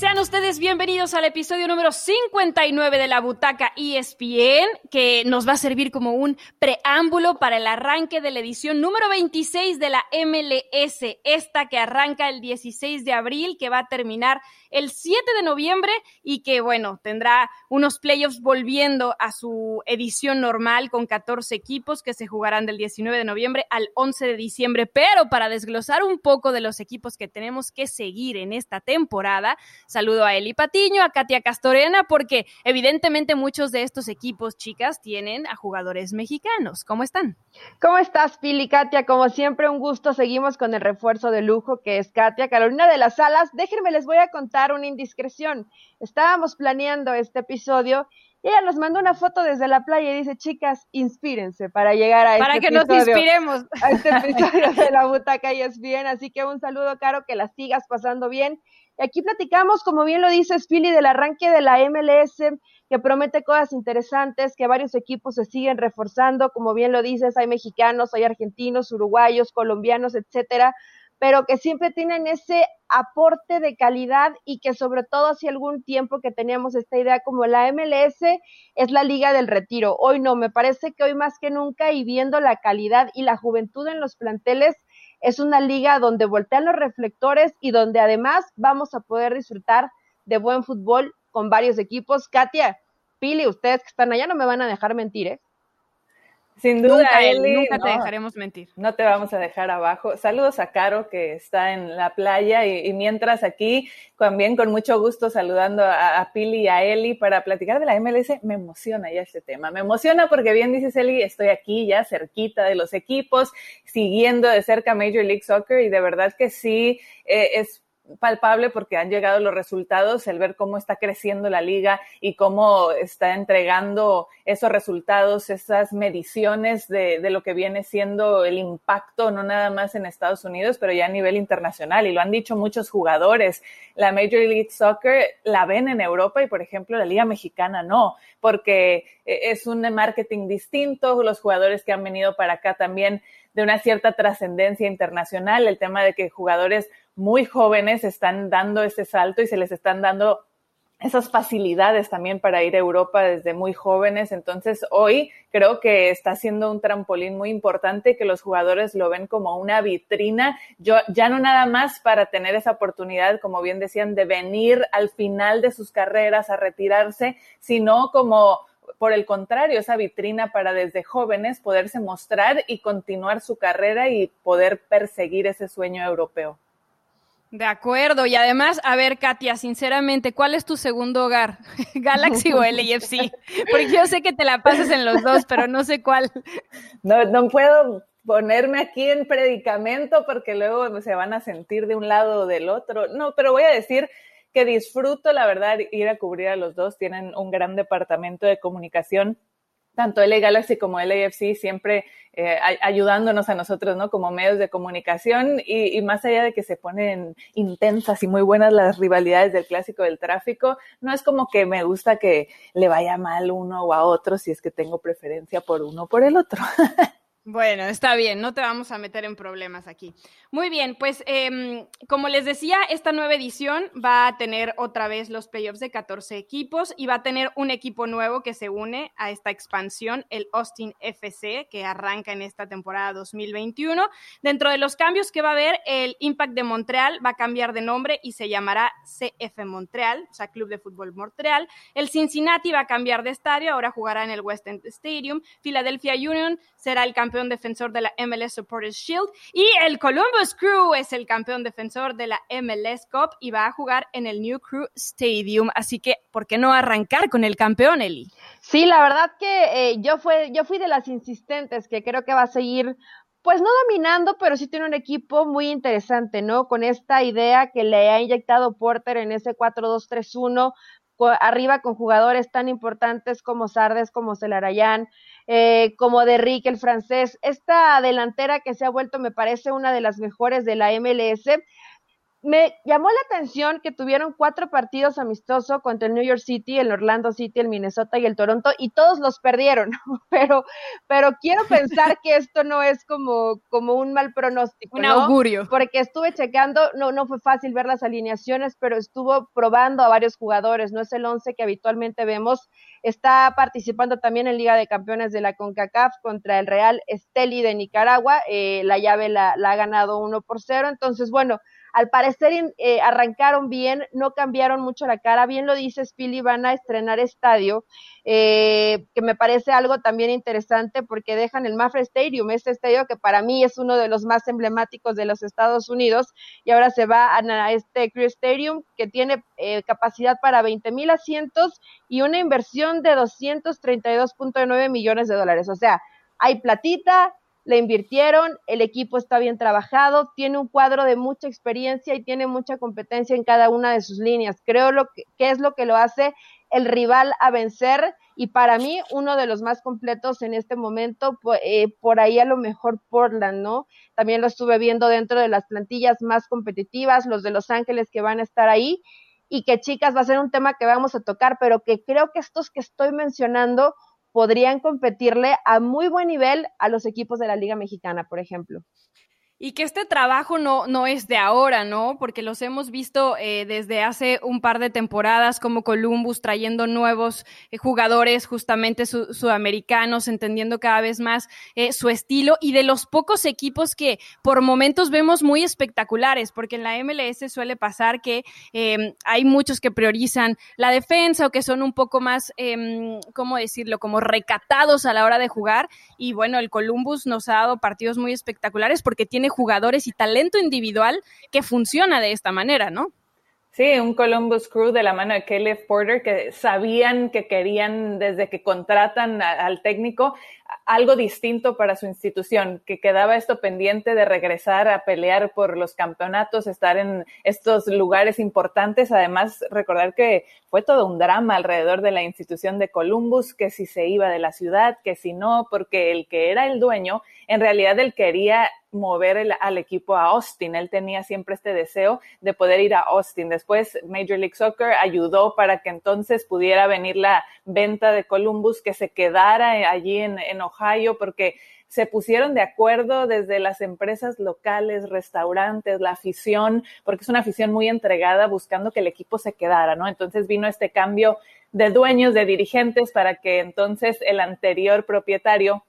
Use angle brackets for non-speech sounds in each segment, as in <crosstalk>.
Sean ustedes bienvenidos al episodio número 59 de la Butaca ESPN, que nos va a servir como un preámbulo para el arranque de la edición número 26 de la MLS, esta que arranca el 16 de abril, que va a terminar el 7 de noviembre y que, bueno, tendrá unos playoffs volviendo a su edición normal con 14 equipos que se jugarán del 19 de noviembre al 11 de diciembre. Pero para desglosar un poco de los equipos que tenemos que seguir en esta temporada, saludo a Eli Patiño, a Katia Castorena, porque evidentemente muchos de estos equipos, chicas, tienen a jugadores mexicanos. ¿Cómo están? ¿Cómo estás, Pili, Katia? Como siempre, un gusto. Seguimos con el refuerzo de lujo que es Katia Carolina de las Alas. Déjenme, les voy a contar una indiscreción. Estábamos planeando este episodio y ella nos mandó una foto desde la playa y dice, chicas, inspírense para llegar a para este que nos inspiremos. A este <laughs> episodio de la butaca y es bien. Así que un saludo, Caro, que la sigas pasando bien. Y aquí platicamos, como bien lo dice Philly, del arranque de la MLS, que promete cosas interesantes, que varios equipos se siguen reforzando, como bien lo dices, hay mexicanos, hay argentinos, uruguayos, colombianos, etcétera pero que siempre tienen ese aporte de calidad y que sobre todo hace algún tiempo que teníamos esta idea como la MLS es la liga del retiro. Hoy no, me parece que hoy más que nunca y viendo la calidad y la juventud en los planteles, es una liga donde voltean los reflectores y donde además vamos a poder disfrutar de buen fútbol con varios equipos. Katia, Pili, ustedes que están allá no me van a dejar mentir, ¿eh? Sin duda, nunca, Eli, nunca te dejaremos mentir. No te vamos a dejar abajo. Saludos a Caro, que está en la playa, y, mientras aquí, también con mucho gusto saludando a, Pili y a Eli para platicar de la MLS, me emociona ya este tema. Me emociona porque bien dices, Eli, estoy aquí ya cerquita de los equipos, siguiendo de cerca Major League Soccer, y de verdad que sí, eh, es palpable porque han llegado los resultados, el ver cómo está creciendo la liga y cómo está entregando esos resultados, esas mediciones de, de, lo que viene siendo el impacto, no nada más en Estados Unidos, pero ya a nivel internacional. Y lo han dicho muchos jugadores. La Major League Soccer la ven en Europa y, por ejemplo, la Liga Mexicana no, porque es un marketing distinto. Los jugadores que han venido para acá también de una cierta trascendencia internacional, el tema de que jugadores muy jóvenes están dando ese salto y se les están dando esas facilidades también para ir a Europa desde muy jóvenes. Entonces, hoy creo que está siendo un trampolín muy importante que los jugadores lo ven como una vitrina, yo, ya no nada más para tener esa oportunidad, como bien decían, de venir al final de sus carreras a retirarse, sino como por el contrario, esa vitrina para desde jóvenes poderse mostrar y continuar su carrera y poder perseguir ese sueño europeo. De acuerdo, y además, a ver, Katia, sinceramente, ¿cuál es tu segundo hogar? <laughs> ¿Galaxy o LAFC? <laughs> Porque yo sé que te la pasas en los dos, pero no sé cuál. No, no puedo ponerme aquí en predicamento porque luego se van a sentir de un lado o del otro. No, pero voy a decir que disfruto, la verdad, ir a cubrir a los dos. Tienen un gran departamento de comunicación tanto LA Galaxy como LAFC siempre eh, ayudándonos a nosotros, ¿no? Como medios de comunicación y, y, más allá de que se ponen intensas y muy buenas las rivalidades del clásico del tráfico, no es como que me gusta que le vaya mal uno o a otro si es que tengo preferencia por uno o por el otro. <laughs> Bueno, está bien, no te vamos a meter en problemas aquí. Muy bien, pues eh, como les decía, esta nueva edición va a tener otra vez los playoffs de 14 equipos y va a tener un equipo nuevo que se une a esta expansión, el Austin FC, que arranca en esta temporada 2021. Dentro de los cambios que va a haber, el Impact de Montreal va a cambiar de nombre y se llamará CF Montreal, o sea, Club de Fútbol Montreal. El Cincinnati va a cambiar de estadio, ahora jugará en el West End Stadium. Philadelphia Union será el campeón defensor de la MLS Supporters Shield. Y el Columbus Crew es el campeón defensor de la MLS Cup y va a jugar en el New Crew Stadium. Así que, ¿por qué no arrancar con el campeón, Eli? Sí, la verdad que eh, yo, fue, yo fui de las insistentes que creo que va a seguir pues no dominando, pero sí tiene un equipo muy interesante, ¿no? Con esta idea que le ha inyectado Porter en ese 4-2-3-1, arriba con jugadores tan importantes como Sardes, como Celarayán, eh, como de Rick, el francés. Esta delantera que se ha vuelto, me parece, una de las mejores de la MLS. Me llamó la atención que tuvieron cuatro partidos amistosos contra el New York City, el Orlando City, el Minnesota y el Toronto, y todos los perdieron. <laughs> pero, pero quiero pensar que esto no es como, como un mal pronóstico. Un augurio. Porque estuve checando, no, no fue fácil ver las alineaciones, pero estuvo probando a varios jugadores. No es el once que habitualmente vemos. Está participando también en Liga de Campeones de la CONCACAF contra el Real Esteli de Nicaragua. Eh, la llave la, la ha ganado uno por cero. Entonces, bueno al parecer eh, arrancaron bien, no cambiaron mucho la cara. Bien lo dice Spilly, van a estrenar estadio, eh, que me parece algo también interesante porque dejan el Mafra Stadium, este estadio que para mí es uno de los más emblemáticos de los Estados Unidos, y ahora se va a, este Crew Stadium que tiene eh, capacidad para 20 mil asientos y una inversión de 232.9 millones de dólares. O sea, hay platita, le invirtieron, el equipo está bien trabajado, tiene un cuadro de mucha experiencia y tiene mucha competencia en cada una de sus líneas. Creo lo que, es lo que lo hace el rival a vencer y para mí uno de los más completos en este momento, eh, por ahí a lo mejor Portland, ¿no? También lo estuve viendo dentro de las plantillas más competitivas, los de Los Ángeles que van a estar ahí y que chicas va a ser un tema que vamos a tocar, pero que creo que estos que estoy mencionando podrían competirle a muy buen nivel a los equipos de la Liga Mexicana, por ejemplo. Y que este trabajo no, no es de ahora, ¿no? Porque los hemos visto eh, desde hace un par de temporadas como Columbus trayendo nuevos eh, jugadores justamente sudamericanos, entendiendo cada vez más eh, su estilo y de los pocos equipos que por momentos vemos muy espectaculares, porque en la MLS suele pasar que em, hay muchos que priorizan la defensa o que son un poco más, em, ¿cómo decirlo?, como recatados a la hora de jugar. Y bueno, el Columbus nos ha dado partidos muy espectaculares porque tiene jugadores y talento individual que funciona de esta manera, ¿no? Sí, un Columbus Crew de la mano de Caleb Porter que sabían que querían desde que contratan al técnico algo distinto para su institución, que quedaba esto pendiente de regresar a pelear por los campeonatos, estar en estos lugares importantes. Además, recordar que fue todo un drama alrededor de la institución de Columbus, que si se iba de la ciudad, que si no, porque el que era el dueño, en realidad él quería mover al equipo a Austin. Él tenía siempre este deseo de poder ir a Austin. Después Major League Soccer ayudó para que entonces pudiera venir la venta de Columbus, que se quedara allí en, en Ohio, porque se pusieron de acuerdo desde las empresas locales, restaurantes, la afición, porque es una afición muy entregada buscando que el equipo se quedara, ¿no? Entonces vino este cambio de dueños, de dirigentes, para que entonces el anterior propietario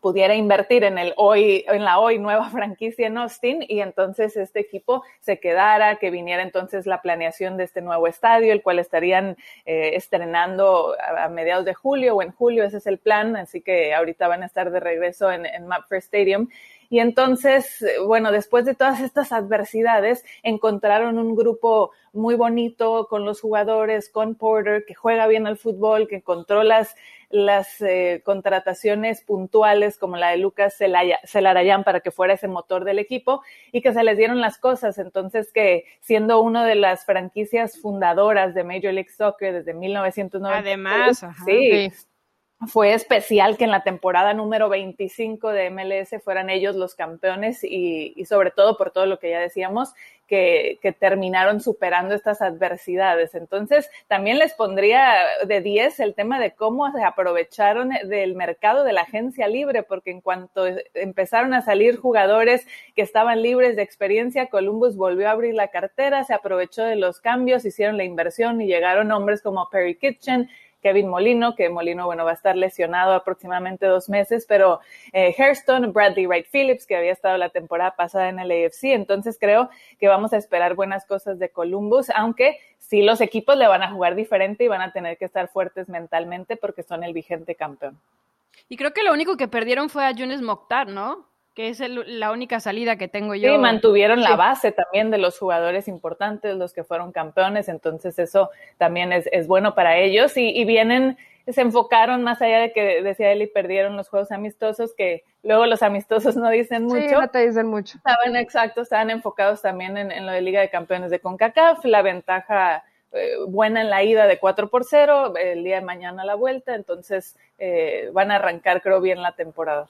pudiera invertir en el hoy, en la hoy nueva franquicia en Austin y entonces este equipo se quedara, que viniera entonces la planeación de este nuevo estadio, el cual estarían eh, estrenando a, mediados de julio o en julio, ese es el plan, así que ahorita van a estar de regreso en, en Mapfre Stadium. Y entonces, bueno, después de todas estas adversidades, encontraron un grupo muy bonito con los jugadores, con Porter, que juega bien al fútbol, que encontró las, las eh, contrataciones puntuales como la de Lucas Celarayán para que fuera ese motor del equipo y que se les dieron las cosas. Entonces que siendo una de las franquicias fundadoras de Major League Soccer desde 1990. Además, sí, fue especial que en la temporada número 25 de MLS fueran ellos los campeones y, y sobre todo por todo lo que ya decíamos, que, que, terminaron superando estas adversidades. Entonces, también les pondría de 10 el tema de cómo se aprovecharon del mercado de la agencia libre, porque en cuanto empezaron a salir jugadores que estaban libres de experiencia, Columbus volvió a abrir la cartera, se aprovechó de los cambios, hicieron la inversión y llegaron hombres como Perry Kitchen, Kevin Molino, que Molino, bueno, va a estar lesionado aproximadamente dos meses, pero eh, Hairston, Bradley Wright Phillips, que había estado la temporada pasada en el AFC, entonces creo que vamos a esperar buenas cosas de Columbus, aunque sí los equipos le van a jugar diferente y van a tener que estar fuertes mentalmente porque son el vigente campeón. Y creo que lo único que perdieron fue a Yunes Mokhtar, ¿no? Que es la única salida que tengo yo. Sí, mantuvieron la base también de los jugadores importantes, los que fueron campeones, entonces eso también es, es bueno para ellos y, y, vienen, se enfocaron más allá de que decía él y perdieron los juegos amistosos, que luego los amistosos no dicen mucho. Sí, no te dicen mucho. Estaban exacto, estaban enfocados también en, en lo de Liga de Campeones de CONCACAF, la ventaja eh, buena en la ida de 4 por 0, el día de mañana la vuelta, entonces eh, van a arrancar creo bien la temporada.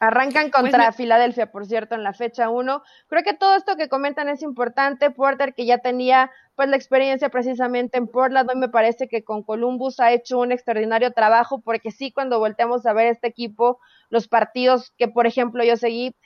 Arrancan pues contra Filadelfia, por cierto, en la fecha 1. Creo que todo esto que comentan es importante. Porter, que ya tenía pues la experiencia precisamente en Portland, hoy me parece que con Columbus ha hecho un extraordinario trabajo, porque sí, cuando volteamos a ver este equipo, los partidos que, por ejemplo, yo seguí,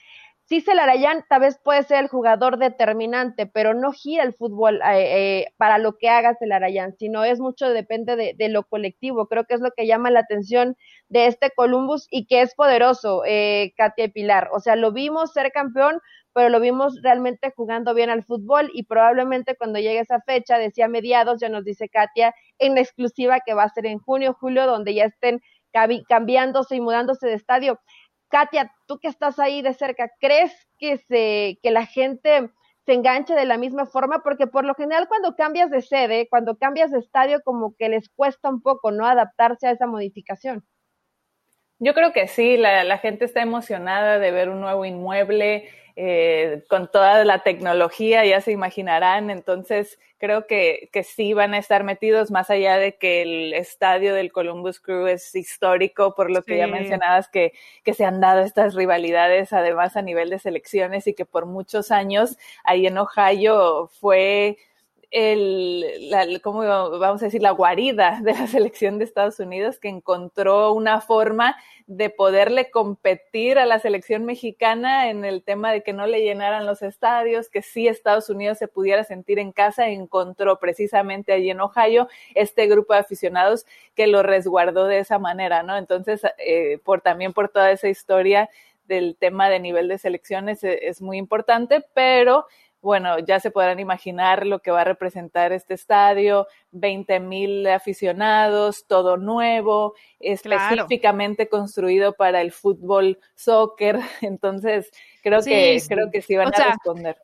sí Celarayán tal vez puede ser el jugador determinante, pero no gira el fútbol eh, eh, para lo que haga Celarayán, sino es mucho, depende de, lo colectivo. Creo que es lo que llama la atención de este Columbus y que es poderoso, eh, Katia Pilar. O sea, lo vimos ser campeón, pero lo vimos realmente jugando bien al fútbol y probablemente cuando llegue esa fecha, decía mediados, ya nos dice Katia, en exclusiva que va a ser en junio, julio, donde ya estén cambiándose y mudándose de estadio. Katia, tú que estás ahí de cerca, ¿crees que, se, que la gente se enganche de la misma forma? Porque por lo general cuando cambias de sede, cuando cambias de estadio, como que les cuesta un poco, ¿no? Adaptarse a esa modificación. Yo creo que sí, la, la gente está emocionada de ver un nuevo inmueble, eh, con toda la tecnología, ya se imaginarán. Entonces, creo que, que sí van a estar metidos, más allá de que el estadio del Columbus Crew es histórico, por lo que ya mencionabas, que, que se han dado estas rivalidades, además a nivel de selecciones, y que por muchos años ahí en Ohio fue el, la, ¿cómo vamos a decir? La guarida de la selección de Estados Unidos que encontró una forma de poderle competir a la selección mexicana en el tema de que no le llenaran los estadios, que sí Estados Unidos se pudiera sentir en casa, encontró precisamente allí en Ohio este grupo de aficionados que lo resguardó de esa manera, ¿no? Entonces, eh, por también por toda esa historia del tema de nivel de selecciones es, es muy importante, pero bueno, ya se podrán imaginar lo que va a representar este estadio, 20 mil aficionados, todo nuevo, específicamente construido para el fútbol, soccer. <laughs> Entonces, creo que, creo que sí van a responder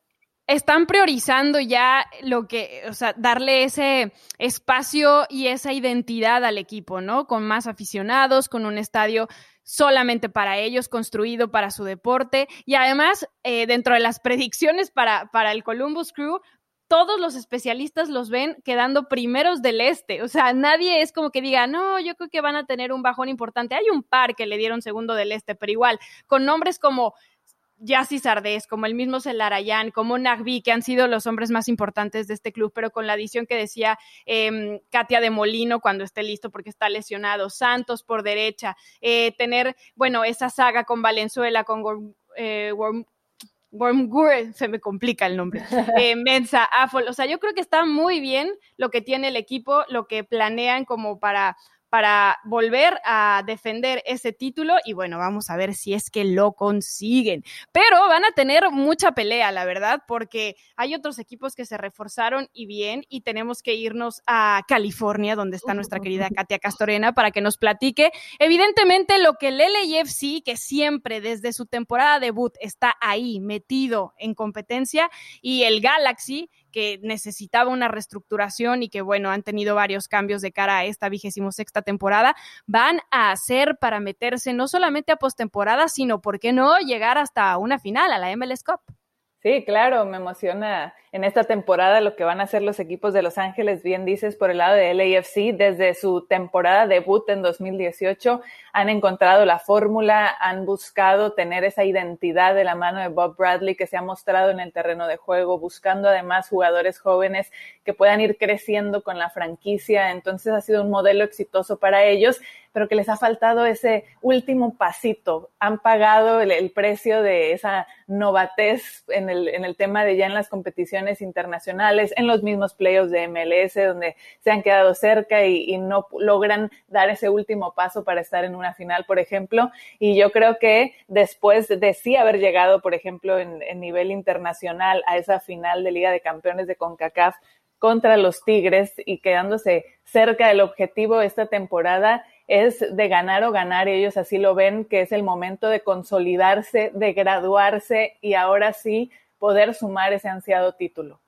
están priorizando ya lo que, o sea, darle ese espacio y esa identidad al equipo, ¿no? Con más aficionados, con un estadio solamente para ellos, construido para su deporte. Y además, eh, dentro de las predicciones para, para el Columbus Crew, todos los especialistas los ven quedando primeros del este. O sea, nadie es como que diga, no, yo creo que van a tener un bajón importante. Hay un par que le dieron segundo del este, pero igual, con nombres como Yassi Sardés, como el mismo Celarayán, como Nagbi, que han sido los hombres más importantes de este club, pero con la adición que decía eh, Katia de Molino cuando esté listo porque está lesionado, Santos por derecha, eh, tener, bueno, esa saga con Valenzuela, con eh, se me complica el nombre, <laughs> eh, Mensa, Afol, o sea, yo creo que está muy bien lo que tiene el equipo, lo que planean como para para volver a defender ese título y bueno, vamos a ver si es que lo consiguen. Pero van a tener mucha pelea, la verdad, porque hay otros equipos que se reforzaron y bien y tenemos que irnos a California, donde está nuestra querida Katia Castorena, para que nos platique. Evidentemente, lo que el LAFC, que siempre desde su temporada debut está ahí metido en competencia, y el Galaxy, que necesitaba una reestructuración y que, bueno, han tenido varios cambios de cara a esta vigésimo sexta temporada, van a hacer para meterse no solamente a postemporada, sino, ¿por qué no?, llegar hasta una final, a la MLS Cup. Sí, claro, me emociona en esta temporada lo que van a hacer los equipos de Los Ángeles, bien dices, por el lado de LAFC, desde su temporada debut en 2018, han encontrado la fórmula, han buscado tener esa identidad de la mano de Bob Bradley que se ha mostrado en el terreno de juego, buscando además jugadores jóvenes que puedan ir creciendo con la franquicia. Entonces ha sido un modelo exitoso para ellos, pero que les ha faltado ese último pasito. Han pagado el, precio de esa novatez en el, tema de ya en las competiciones internacionales, en los mismos playoffs de MLS, donde se han quedado cerca y, y no logran dar ese último paso para estar en una final, por ejemplo. Y yo creo que después de sí haber llegado, por ejemplo, en, en nivel internacional a esa final de Liga de Campeones de CONCACAF contra los Tigres y quedándose cerca del objetivo esta temporada, es de ganar o ganar y ellos así lo ven, que es el momento de consolidarse, de graduarse y ahora sí poder sumar ese ansiado título.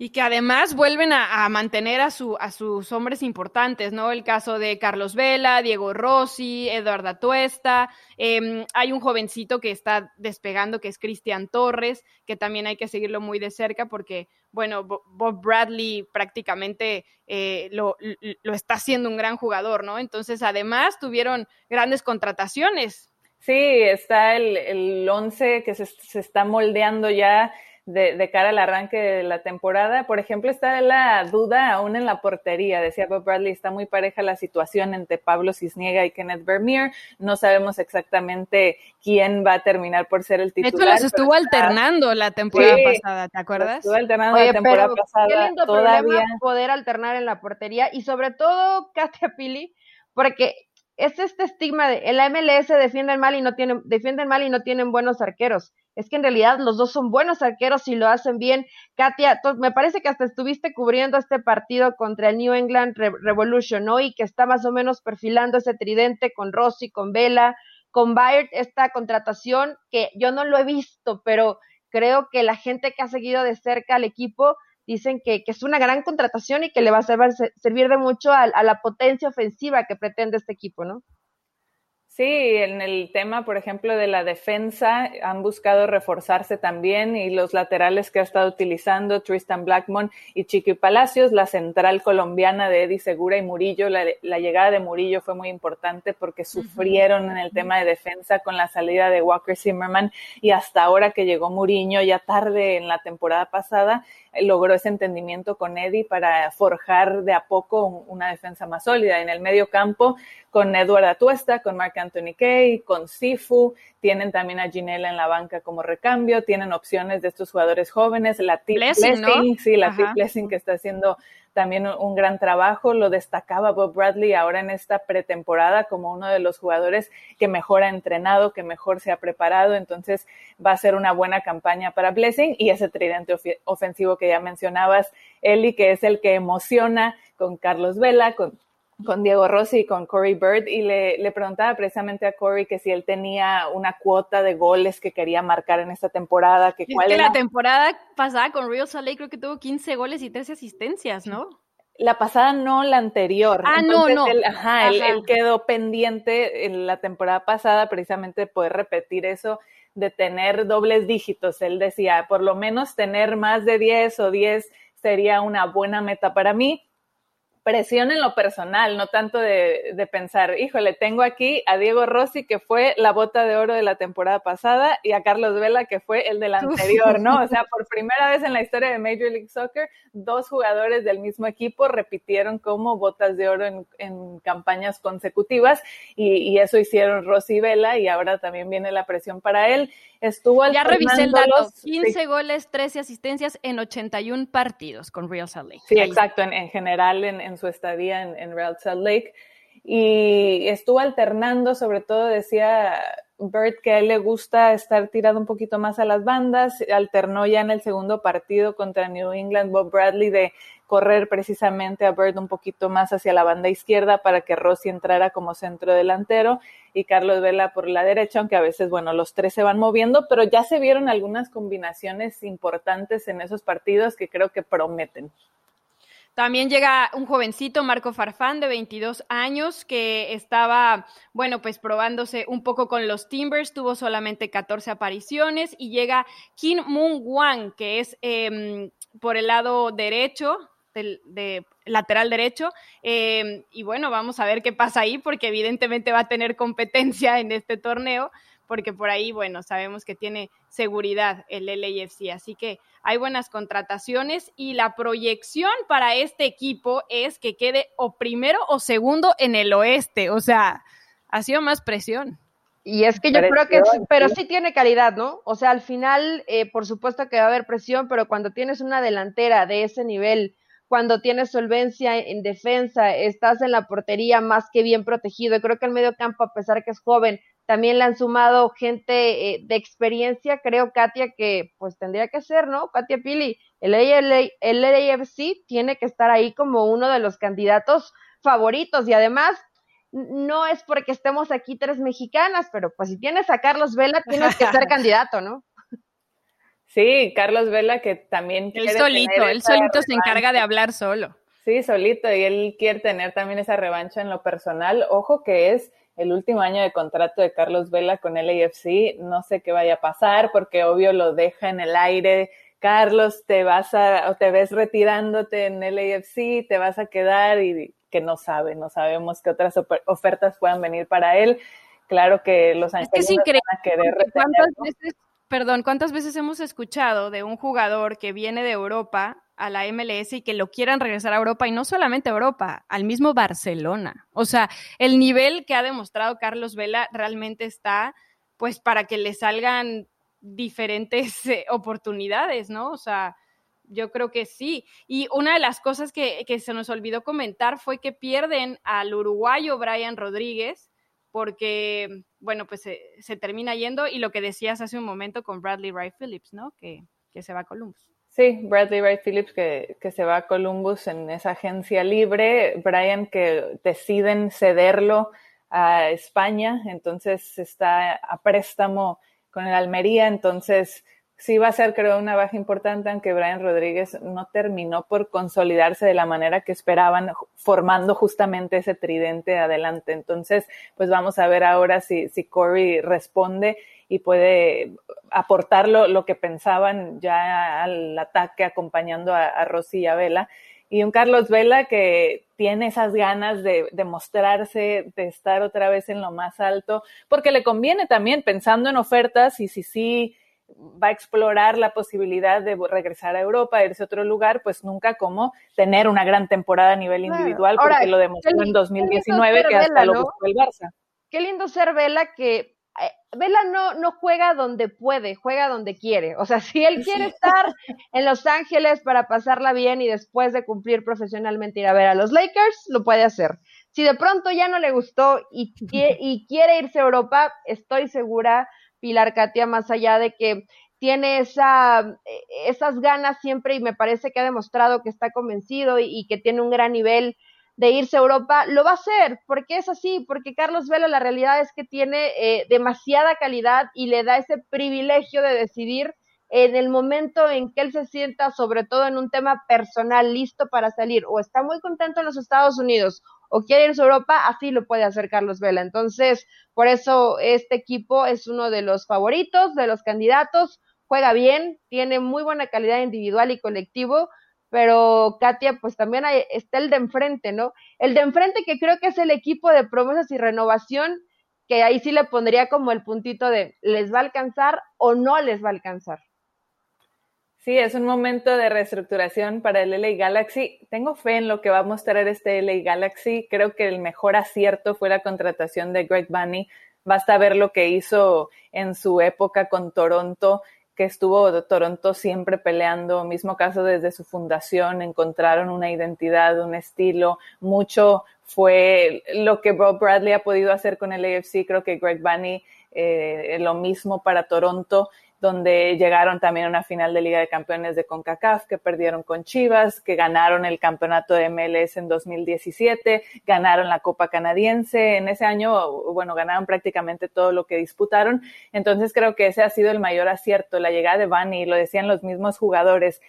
Y que además vuelven a, mantener a, su, a sus hombres importantes, ¿no? El caso de Carlos Vela, Diego Rossi, Eduardo Tuesta. Em, hay un jovencito que está despegando, que es Cristian Torres, que también hay que seguirlo muy de cerca porque, bueno, Bob Bradley prácticamente eh, lo, lo está haciendo un gran jugador, ¿no? Entonces, además, tuvieron grandes contrataciones Sí, está el, el once que se, se está moldeando ya de, cara al arranque de la temporada. Por ejemplo, está la duda aún en la portería. Decía Bob Bradley, está muy pareja la situación entre Pablo Cisniega y Kenneth Vermeer. No sabemos exactamente quién va a terminar por ser el titular. Esto los estuvo alternando la temporada pasada, ¿te acuerdas? Estuvo alternando la temporada pasada. Qué lindo todavía. poder alternar en la portería y sobre todo Katia Pili, porque es este estigma de el MLS defienden mal y no tienen defienden mal y no tienen buenos arqueros es que en realidad los dos son buenos arqueros y lo hacen bien. Katia, me parece que hasta estuviste cubriendo este partido contra el New England Revolution, ¿no? Y que está más o menos perfilando ese tridente con Rossi, con Vela, con Bayard, esta contratación que yo no lo he visto, pero creo que la gente que ha seguido de cerca al equipo dicen que, es una gran contratación y que le va a servir, de mucho a la potencia ofensiva que pretende este equipo, ¿no? Sí, en el tema, por ejemplo, de la defensa, han buscado reforzarse también y los laterales que ha estado utilizando Tristan Blackmon y Chiqui Palacios, la central colombiana de Eddie Segura y Murillo. La, llegada de Murillo fue muy importante porque sufrieron en el tema de defensa con la salida de Walker Zimmerman y hasta ahora que llegó Murillo, ya tarde en la temporada pasada, logró ese entendimiento con Eddie para forjar de a poco una defensa más sólida. En el medio campo, con Edward Atuesta, con Mark Anthony Kay, con Sifu, tienen también a Ginela en la banca como recambio, tienen opciones de estos jugadores jóvenes, la Tip Blessing, sí, la Tip Blessing que está haciendo también un gran trabajo, lo destacaba Bob Bradley ahora en esta pretemporada como uno de los jugadores que mejor ha entrenado, que mejor se ha preparado, entonces va a ser una buena campaña para Blessing y ese tridente ofensivo que ya mencionabas, Eli, que es el que emociona con Carlos Vela, con con Diego Rossi y con Corey Bird y le, le, preguntaba precisamente a Corey que si él tenía una cuota de goles que quería marcar en esta temporada. Que cuál la temporada pasada con Real Salt creo que tuvo 15 goles y 13 asistencias, ¿no? La pasada no, la anterior. Ah, no, no. Él, ajá, Él, quedó pendiente en la temporada pasada precisamente de poder repetir eso, de tener dobles dígitos. Él decía, por lo menos tener más de 10 o 10 sería una buena meta para mí presión en lo personal, no tanto de, de, pensar, híjole, tengo aquí a Diego Rossi, que fue la bota de oro de la temporada pasada, y a Carlos Vela, que fue el del anterior, ¿no? O sea, por primera vez en la historia de Major League Soccer, dos jugadores del mismo equipo repitieron como botas de oro en, en campañas consecutivas, y, y, eso hicieron Rossi y Vela, y ahora también viene la presión para él. Estuvo Ya revisé el dato, 15 goles, 13 asistencias en 81 partidos con Real Salt Lake. Sí, exacto, en, en general en, en, su estadía en, Real Salt Lake. Y estuvo alternando, sobre todo decía Bert que a él le gusta estar tirado un poquito más a las bandas, alternó ya en el segundo partido contra New England Bob Bradley de correr precisamente a Bird un poquito más hacia la banda izquierda para que Rossi entrara como centro delantero y Carlos Vela por la derecha, aunque a veces, bueno, los tres se van moviendo, pero ya se vieron algunas combinaciones importantes en esos partidos que creo que prometen. También llega un jovencito, Marco Farfán, de 22 años, que estaba, bueno, pues probándose un poco con los Timbers, tuvo solamente 14 apariciones, y llega Kim Moon Wang, que es eh, por el lado derecho, del, de lateral derecho. Eh, y bueno, vamos a ver qué pasa ahí, porque evidentemente va a tener competencia en este torneo, porque por ahí, bueno, sabemos que tiene seguridad el LAFC. Así que hay buenas contrataciones y la proyección para este equipo es que quede o primero o segundo en el oeste. O sea, ha sido más presión. Y es que yo creo que, pero sí tiene calidad, ¿no? O sea, al final, eh, por supuesto que va a haber presión, pero cuando tienes una delantera de ese nivel, cuando tienes solvencia en defensa, estás en la portería más que bien protegido. Creo que el medio campo, a pesar que es joven, también le han sumado gente eh, de experiencia. Creo, Katia, que pues tendría que ser, ¿no? Katia Pili, el, el, el LAFC tiene que estar ahí como uno de los candidatos favoritos y además no es porque estemos aquí tres mexicanas, pero pues si tienes a Carlos Vela, tienes que ser <laughs> candidato, ¿no? Sí, Carlos Vela que también... Él solito, él solito se encarga de hablar solo. Sí, solito, y él quiere tener también esa revancha en lo personal. Ojo que es el último año de contrato de Carlos Vela con LAFC, no sé qué vaya a pasar, porque obvio lo deja en el aire. Carlos, te vas a, o te ves retirándote en LAFC, te vas a quedar y que no sabe, no sabemos qué otras ofertas puedan venir para él claro que los angelinos es van a querer ¿Cuántas veces, perdón, ¿cuántas veces hemos escuchado de un jugador que viene de Europa a la MLS y que lo quieran regresar a Europa y no solamente a Europa, al mismo Barcelona? O sea, el nivel que ha demostrado Carlos Vela realmente está pues para que le salgan diferentes eh, oportunidades, ¿no? O sea, yo creo que sí. Y una de las cosas que, se nos olvidó comentar fue que pierden al uruguayo Brian Rodríguez porque, bueno, pues se, termina yendo y lo que decías hace un momento con Bradley Wright Phillips, ¿no? Que, se va a Columbus. Sí, Bradley Wright Phillips que, que, se va a Columbus en esa agencia libre, Brian que deciden cederlo a España, entonces está a préstamo con el Almería, entonces sí va a ser, creo, una baja importante, aunque Brian Rodríguez no terminó por consolidarse de la manera que esperaban, formando justamente ese tridente adelante. Entonces, pues vamos a ver ahora si, si Corey responde y puede aportar lo, que pensaban ya al ataque acompañando a, a Rosy y a Vela. Y un Carlos Vela que tiene esas ganas de, de, mostrarse, de estar otra vez en lo más alto, porque le conviene también pensando en ofertas y si sí va a explorar la posibilidad de regresar a Europa, irse a otro lugar, pues nunca como tener una gran temporada a nivel individual, porque lo demostró en 2019 que hasta lo buscó el Barça. Qué lindo ser Vela que Vela no, no juega donde puede, juega donde quiere. O sea, <laughs> si él quiere estar en Los Ángeles para pasarla bien y después de cumplir profesionalmente ir a ver a los Lakers, lo puede hacer. Si de pronto ya no le gustó y, <laughs> y quiere irse a Europa, estoy segura Pilar Katia, más allá de que tiene esa, eh, esas ganas siempre y me parece que ha demostrado que está convencido y, que tiene un gran nivel de irse a Europa, lo va a hacer, porque es así, porque Carlos Vela la realidad es que tiene eh, demasiada calidad y le da ese privilegio de decidir en el momento en que él se sienta, sobre todo en un tema personal, listo para salir, o está muy contento en los Estados Unidos, o quiere irse a Europa, así lo puede hacer Carlos Vela. Entonces, por eso este equipo es uno de los favoritos, de los candidatos, juega bien, tiene muy buena calidad individual y colectivo, pero Katia, pues también está el de enfrente, ¿no? El de enfrente que creo que es el equipo de promesas y renovación, que ahí sí le pondría como el puntito de les va a alcanzar o no les va a alcanzar. Sí, es un momento de reestructuración para el LA Galaxy. Tengo fe en lo que va a mostrar este LA Galaxy. Creo que el mejor acierto fue la contratación de Greg Bunny. Basta ver lo que hizo en su época con Toronto, que estuvo Toronto siempre peleando, mismo caso desde su fundación, encontraron una identidad, un estilo, mucho fue lo que Bob Bradley ha podido hacer con el AFC, creo que Greg Bunny eh, lo mismo para Toronto donde llegaron también a una final de Liga de Campeones de CONCACAF, que perdieron con Chivas, que ganaron el campeonato de MLS en 2017, ganaron la Copa Canadiense. En ese año, bueno, ganaron prácticamente todo lo que disputaron. Entonces creo que ese ha sido el mayor acierto, la llegada de Bani, lo decían los mismos jugadores.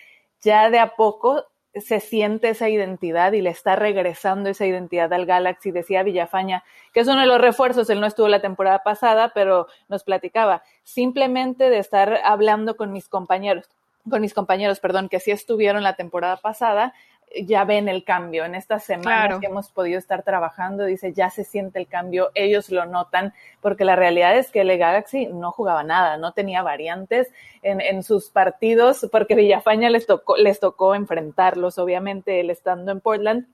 Ya de a poco se siente esa identidad y le está regresando esa identidad al Galaxy. Decía Villafaña, que es uno de los refuerzos, él no estuvo la temporada pasada, pero nos platicaba, simplemente de estar hablando con mis compañeros, con mis compañeros, perdón, que sí estuvieron la temporada pasada, ya ven el cambio. En estas semanas que hemos podido estar trabajando, dice, ya se siente el cambio, ellos lo notan, porque la realidad es que el Galaxy no jugaba nada, no tenía variantes en, en sus partidos, porque Villafaña les tocó, les tocó enfrentarlos, obviamente, él estando en Portland.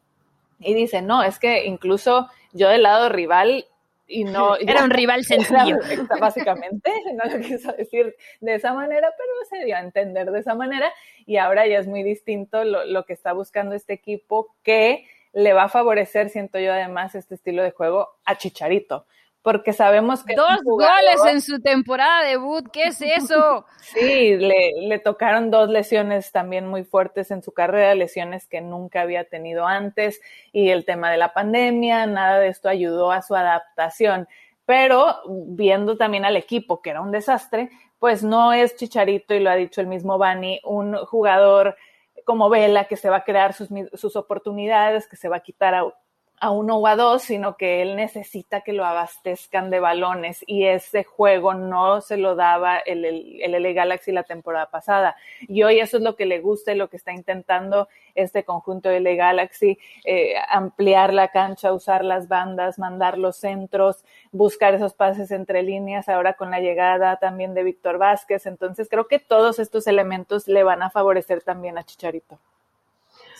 Y dice, no, es que incluso yo del lado rival y no <laughs> era un rival <laughs> sencillo. básicamente <laughs> no lo quiso decir de esa manera pero se dio a entender de esa manera y ahora ya es muy distinto lo, lo que está buscando este equipo que le va a favorecer siento yo además este estilo de juego a Chicharito porque sabemos que... Dos goles en su temporada de debut, ¿qué es eso? <laughs> sí, le, le, tocaron dos lesiones también muy fuertes en su carrera, lesiones que nunca había tenido antes y el tema de la pandemia, nada de esto ayudó a su adaptación. Pero viendo también al equipo, que era un desastre, pues no es Chicharito, y lo ha dicho el mismo Bani, un jugador como Vela que se va a crear sus, sus oportunidades, que se va a quitar a a uno o a dos, sino que él necesita que lo abastezcan de balones y ese juego no se lo daba el, el, LA Galaxy la temporada pasada. Y hoy eso es lo que le gusta y lo que está intentando este conjunto de LA Galaxy, eh, ampliar la cancha, usar las bandas, mandar los centros, buscar esos pases entre líneas, ahora con la llegada también de Víctor Vázquez. Entonces creo que todos estos elementos le van a favorecer también a Chicharito.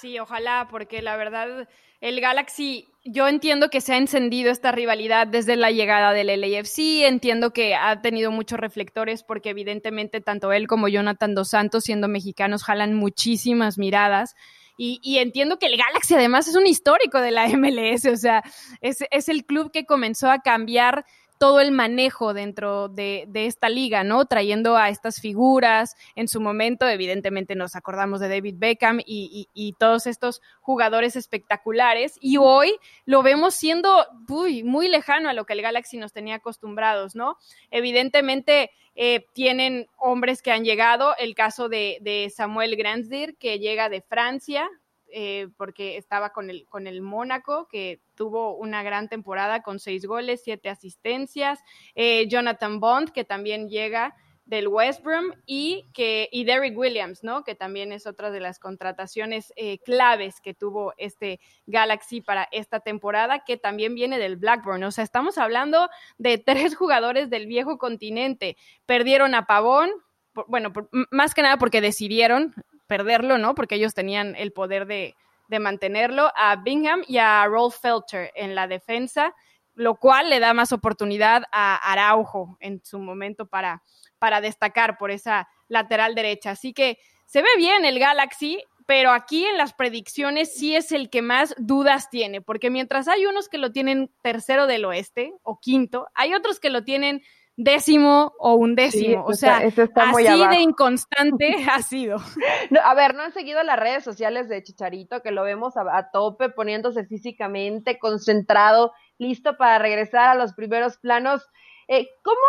Sí, ojalá, porque la verdad, el Galaxy, yo entiendo que se ha encendido esta rivalidad desde la llegada del LAFC, entiendo que ha tenido muchos reflectores porque evidentemente tanto él como Jonathan Dos Santos, siendo mexicanos, jalan muchísimas miradas. Y, entiendo que el Galaxy además es un histórico de la <laughs> MLS, o sea, es, es el club que comenzó a cambiar todo el manejo dentro de, esta liga, ¿no? Trayendo a estas figuras. En su momento, evidentemente, nos acordamos de David Beckham y, todos estos jugadores espectaculares. Y hoy lo vemos siendo muy lejano a lo que el Galaxy nos tenía acostumbrados, ¿no? Evidentemente, eh, tienen hombres que han llegado. El caso de, Samuel Grandsdir, que llega de Francia, eh, porque estaba con el, con el Mónaco, que tuvo una gran temporada con seis goles, siete asistencias. Eh, Jonathan Bond, que también llega del West Brom y que y Derrick Williams, ¿no? Que también es otra de las contrataciones eh, claves que tuvo este Galaxy para esta temporada, que también viene del Blackburn. O sea, estamos hablando de <laughs> tres jugadores del viejo continente. Perdieron a Pavón, bueno, más que nada porque decidieron perderlo, ¿no? Porque ellos tenían el poder de, mantenerlo, a Bingham y a Rolf Felter en la defensa, lo cual le da más oportunidad a Araujo en su momento para, para destacar por esa lateral derecha. Así que se ve bien el Galaxy, pero aquí en las predicciones sí es el que más dudas tiene, porque mientras hay unos que lo tienen tercero del oeste o quinto, hay otros que lo tienen décimo o undécimo. o sea, así de inconstante <laughs> ha sido. a ver, ¿no han seguido las redes sociales de Chicharito, que lo vemos a, tope, poniéndose físicamente, concentrado, listo para regresar a los primeros planos? Eh, ¿Cómo,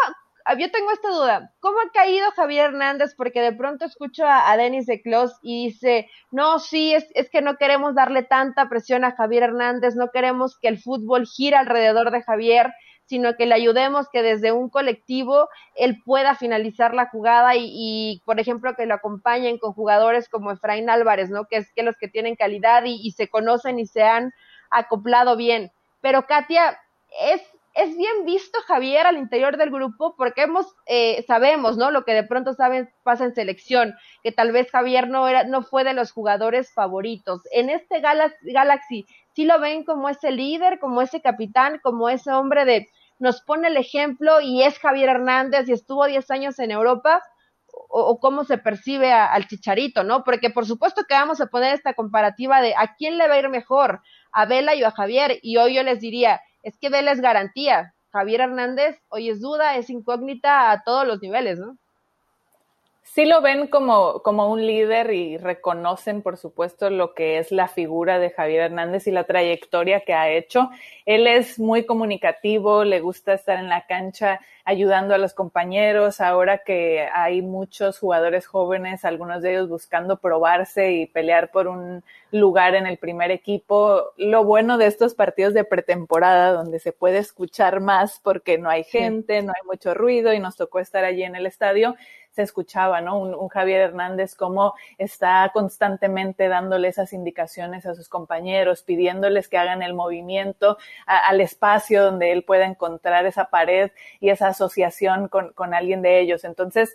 ah, yo tengo esta duda, ¿cómo ha caído Javier Hernández? Porque de pronto escucho a, Denis de Clos y dice, no, sí, es, es, que no queremos darle tanta presión a Javier Hernández, no queremos que el fútbol gire alrededor de Javier, sino que le ayudemos que desde un colectivo él pueda finalizar la jugada y, por ejemplo, que lo acompañen con jugadores como Efraín Álvarez, ¿no? Que es que los que tienen calidad y, se conocen y se han acoplado bien. Pero Katia, es, es bien visto Javier al interior del grupo porque hemos, eh, sabemos, ¿no? Lo que de pronto saben pasa en selección, que tal vez Javier no era, no fue de los jugadores favoritos. En este Galaxy, sí lo ven como ese líder, como ese capitán, como ese hombre de nos pone el ejemplo y es Javier Hernández y estuvo 10 años en Europa, o, cómo se percibe al Chicharito, ¿no? Porque por supuesto que vamos a poner esta comparativa de a quién le va a ir mejor, a Vela y a Javier, y hoy yo les diría, es que Vela es garantía, Javier Hernández hoy es duda, es incógnita a todos los niveles, ¿no? Sí lo ven como, como un líder y reconocen, por supuesto, lo que es la figura de Javier Hernández y la trayectoria que ha hecho. Él es muy comunicativo, le gusta estar en la cancha ayudando a los compañeros. Ahora que hay muchos jugadores jóvenes, algunos de ellos buscando probarse y pelear por un lugar en el primer equipo. Lo bueno de estos partidos de pretemporada, donde se puede escuchar más porque no hay gente, no hay mucho ruido y nos tocó estar allí en el estadio, se escuchaba, ¿no? Un, Javier Hernández como está constantemente dándole esas indicaciones a sus compañeros, pidiéndoles que hagan el movimiento al espacio donde él pueda encontrar esa pared y esa asociación con, con alguien de ellos. Entonces,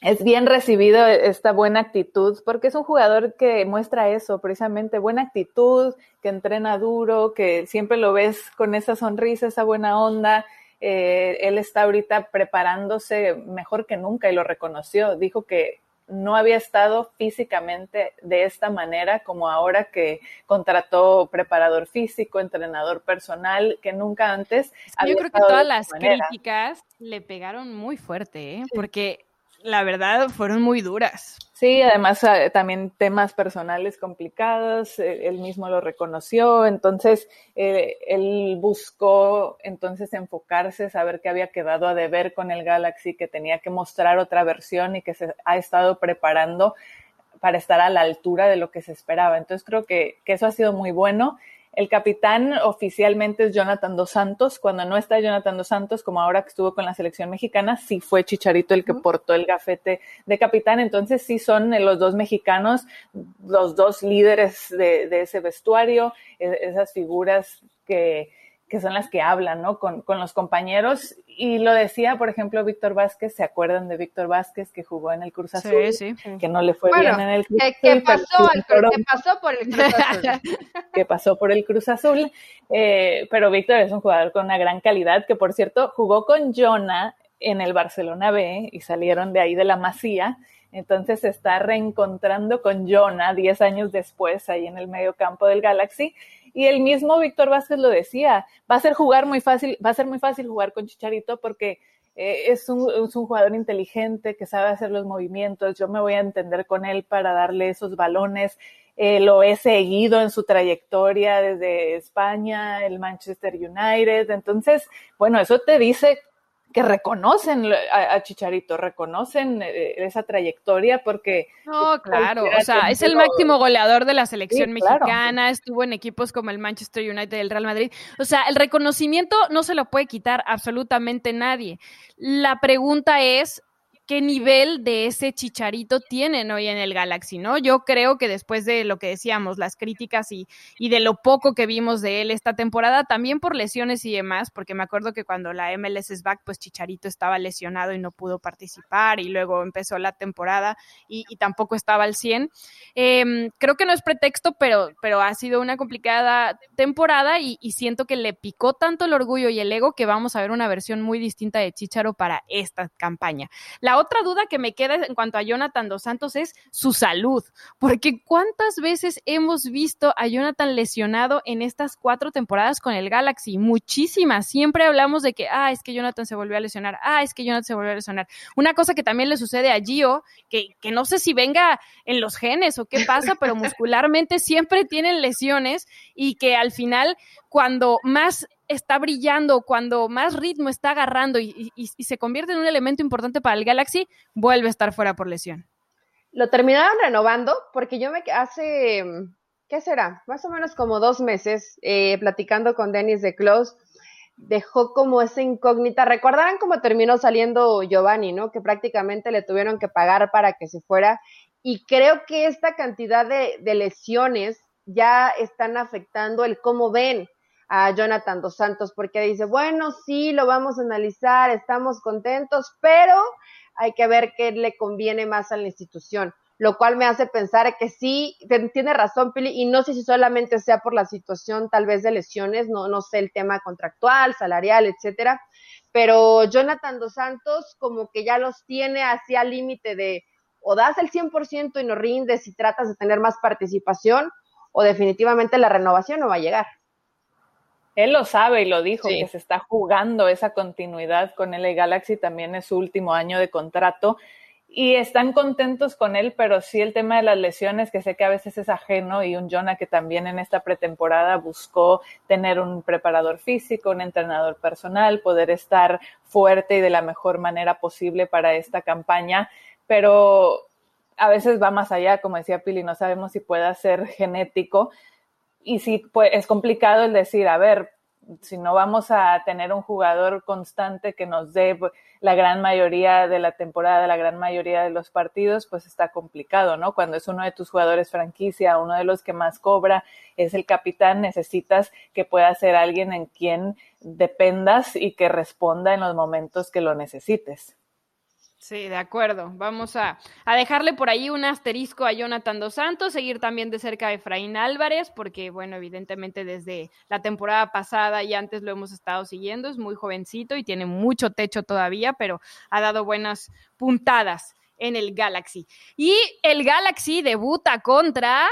es bien recibido esta buena actitud, porque es un jugador que muestra eso, precisamente, buena actitud, que entrena duro, que siempre lo ves con esa sonrisa, esa buena onda, eh, él está ahorita preparándose mejor que nunca y lo reconoció. Dijo que no había estado físicamente de esta manera como ahora que contrató preparador físico, entrenador personal, que nunca antes. Yo creo que todas las críticas le pegaron muy fuerte, ¿eh? porque la verdad fueron muy duras. Sí, además ah, también temas personales complicados, eh, él mismo lo reconoció, entonces eh, él buscó entonces enfocarse, saber que había quedado a deber con el Galaxy, que tenía que mostrar otra versión y que se ha estado preparando para estar a la altura de lo que se esperaba. Entonces creo que, que eso ha sido muy bueno El capitán oficialmente es Jonathan Dos Santos. Cuando no está Jonathan Dos Santos, como ahora que estuvo con la selección mexicana, sí fue Chicharito el que portó el gafete de capitán. Entonces sí son los dos mexicanos, los dos líderes de, de ese vestuario, e, esas figuras que, que son las que hablan, ¿no? Con, con, los compañeros. Y lo decía, por ejemplo, Víctor Vázquez, ¿se acuerdan de Víctor Vázquez que jugó en el Cruz Azul? Sí, sí. Que no le fue bien en el Cruz Azul. Que, pasó, que pasó por el Cruz <laughs> Azul. que pasó por el Cruz Azul. Eh, pero Víctor es un jugador con una gran calidad, que por cierto jugó con Jonah en el Barcelona B y salieron de ahí de la Masía. Entonces se está reencontrando con Jonah 10 años después ahí en el medio campo del Galaxy y el mismo Víctor Vázquez lo decía, va a ser jugar muy fácil, va a ser muy fácil jugar con Chicharito porque eh, es, un, jugador inteligente que sabe hacer los movimientos, yo me voy a entender con él para darle esos balones, eh, lo he seguido en su trayectoria desde España, el Manchester United, entonces, bueno, eso te dice que reconocen a, Chicharito, reconocen eh, esa trayectoria porque... No, claro, o sea, es el máximo goleador de la selección mexicana, estuvo en equipos como el Manchester United el Real Madrid. O sea, el reconocimiento no se lo puede quitar absolutamente nadie. La pregunta es, qué nivel de ese chicharito tienen hoy en el Galaxy, ¿no? Yo creo que después de lo que decíamos, las críticas y, y, de lo poco que vimos de él esta temporada, también por lesiones y demás, porque me acuerdo que cuando la MLS es back, pues Chicharito estaba lesionado y no pudo participar, y luego empezó la temporada y, y tampoco estaba al 100. Eh, creo que no es pretexto, pero, pero ha sido una complicada temporada y, y siento que le picó tanto el orgullo y el ego que vamos a ver una versión muy distinta de Chicharo para esta campaña. La otra duda que me queda en cuanto a Jonathan Dos Santos es su salud, porque ¿cuántas veces hemos visto a Jonathan lesionado en estas cuatro temporadas con el Galaxy? Muchísimas. Siempre hablamos de que, ah, es que Jonathan se volvió a lesionar, ah, es que Jonathan se volvió a lesionar. Una cosa que también le sucede a Gio, que, que no sé si venga en los genes o qué pasa, pero <laughs> muscularmente siempre tienen lesiones y que al final, cuando más está brillando, cuando más ritmo está agarrando y, se convierte en un elemento importante para el Galaxy, vuelve a estar fuera por lesión. Lo terminaron renovando porque yo me hace, ¿qué será? Más o menos como dos meses, eh, platicando con Dennis de Close, dejó como esa incógnita. Recordarán cómo terminó saliendo Giovanni, ¿no? Que prácticamente le tuvieron que pagar para que se fuera. Y creo que esta cantidad de, de lesiones ya están afectando el cómo ven a Jonathan Dos Santos, porque dice, bueno, sí, lo vamos a analizar, estamos contentos, pero hay que ver qué le conviene más a la institución, lo cual me hace pensar que sí, tiene razón Pili, y no sé si solamente sea por la situación tal vez de lesiones, no, no sé el tema contractual, salarial, etcétera, pero Jonathan Dos Santos como que ya los tiene hacia el límite de o das el 100% y no rindes y tratas de tener más participación, o definitivamente la renovación no va a llegar. Él lo sabe y lo dijo, sí. que se está jugando esa continuidad con LA Galaxy, también es su último año de contrato y están contentos con él, pero sí el tema de las lesiones, que sé que a veces es ajeno, y un Jonah que también en esta pretemporada buscó tener un preparador físico, un entrenador personal, poder estar fuerte y de la mejor manera posible para esta campaña, pero a veces va más allá, como decía Pili, no sabemos si pueda ser genético, y sí, pues es complicado el decir, a ver, si no vamos a tener un jugador constante que nos dé pues, la gran mayoría de la temporada, la gran mayoría de los partidos, pues está complicado, ¿no? Cuando es uno de tus jugadores franquicia, uno de los que más cobra, es el capitán, necesitas que pueda ser alguien en quien dependas y que responda en los momentos que lo necesites. Sí, de acuerdo. Vamos a, a, dejarle por ahí un asterisco a Jonathan Dos Santos, seguir también de cerca a Efraín Álvarez, porque, bueno, evidentemente desde la temporada pasada y antes lo hemos estado siguiendo, es muy jovencito y tiene mucho techo todavía, pero ha dado buenas puntadas en el Galaxy. Y el Galaxy debuta contra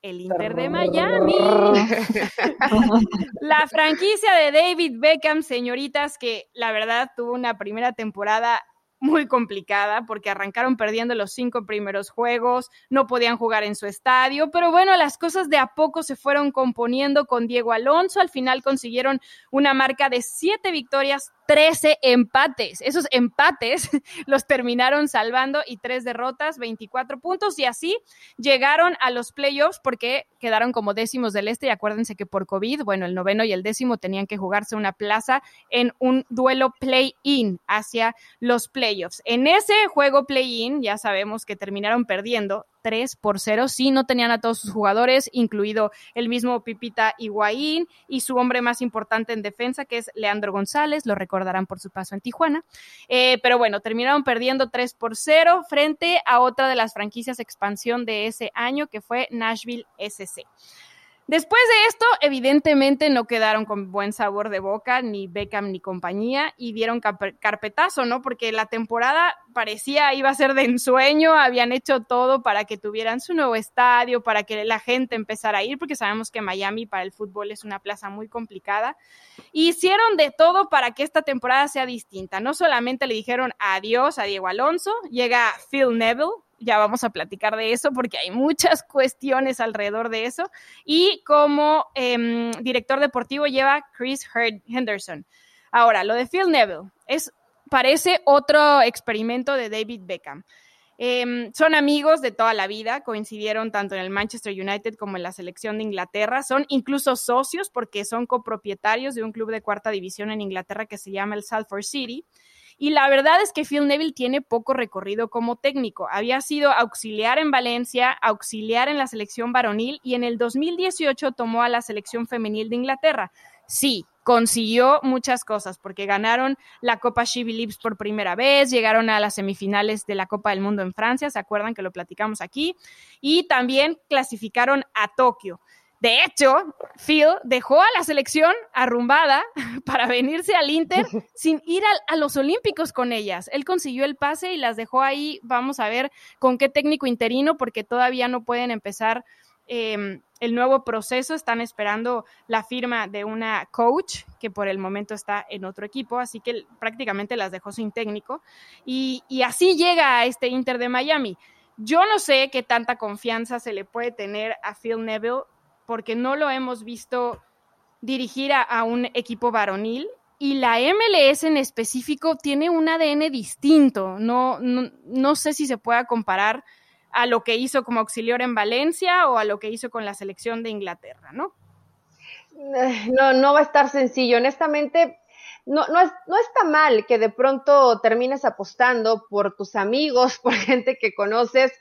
el Inter de Miami. <laughs> la franquicia de David Beckham, señoritas, que la verdad tuvo una primera temporada muy complicada porque arrancaron perdiendo los cinco primeros juegos, no podían jugar en su estadio, pero bueno, las cosas de a poco se fueron componiendo con Diego Alonso, al final consiguieron una marca de siete victorias, 13 empates. Esos empates <laughs> los terminaron salvando y tres derrotas, 24 puntos y así llegaron a los playoffs porque quedaron como décimos del este y acuérdense que por COVID, bueno, el noveno y el décimo tenían que jugarse una plaza en un duelo play-in hacia los playoffs. En ese juego play-in ya sabemos que terminaron perdiendo 3 por 0. Sí, no tenían a todos sus jugadores, incluido el mismo Pipita Higuaín y su hombre más importante en defensa, que es Leandro González, lo recordarán por su paso en Tijuana. Eh, pero bueno, terminaron perdiendo 3 por 0 frente a otra de las franquicias expansión de ese año, que fue Nashville SC. Después de esto, evidentemente no quedaron con buen sabor de boca ni Beckham ni compañía y dieron carpetazo, ¿no? Porque la temporada parecía iba a ser de ensueño, habían hecho todo para que tuvieran su nuevo estadio, para que la gente empezara a ir, porque sabemos que Miami para el fútbol es una plaza muy complicada. hicieron de todo para que esta temporada sea distinta. No solamente le dijeron adiós a Diego Alonso, llega Phil Neville, ya vamos a platicar de eso porque hay muchas <laughs> cuestiones alrededor de eso. Y como em, director deportivo lleva Chris Henderson. Ahora, lo de Phil Neville es, parece otro experimento de David Beckham. Em, son amigos de toda la vida, coincidieron tanto en el Manchester United como en la selección de Inglaterra, son incluso socios porque son copropietarios de un club de cuarta división en Inglaterra que se llama el Salford City. Y la verdad es que Phil Neville tiene poco recorrido como técnico. Había sido auxiliar en Valencia, auxiliar en la selección varonil y en el 2018 tomó a la selección femenil de Inglaterra. Sí, consiguió muchas cosas porque ganaron la Copa She Believes por primera vez, llegaron a las semifinales de la Copa del Mundo en Francia, ¿se acuerdan que lo platicamos aquí? Y también clasificaron a Tokio. De hecho, Phil dejó a la selección arrumbada <laughs> para venirse al Inter <laughs> sin ir a, los Olímpicos con ellas. Él consiguió el pase y las dejó ahí. Vamos a ver con qué técnico interino, porque todavía no pueden empezar em, el nuevo proceso. Están esperando la firma de una coach que por el momento está en otro equipo, así que prácticamente las dejó sin técnico. Y, y así llega a este Inter de Miami. Yo no sé qué tanta confianza se le puede tener a Phil Neville porque no lo hemos visto dirigir a, un equipo varonil y la MLS en específico tiene un ADN distinto. No, no, sé si se pueda comparar a lo que hizo como auxiliar en Valencia o a lo que hizo con la selección de Inglaterra, ¿no? Eh, no, no va a estar sencillo. Honestamente, no, no, es, no está mal que de pronto termines apostando por tus amigos, <laughs> por gente que conoces,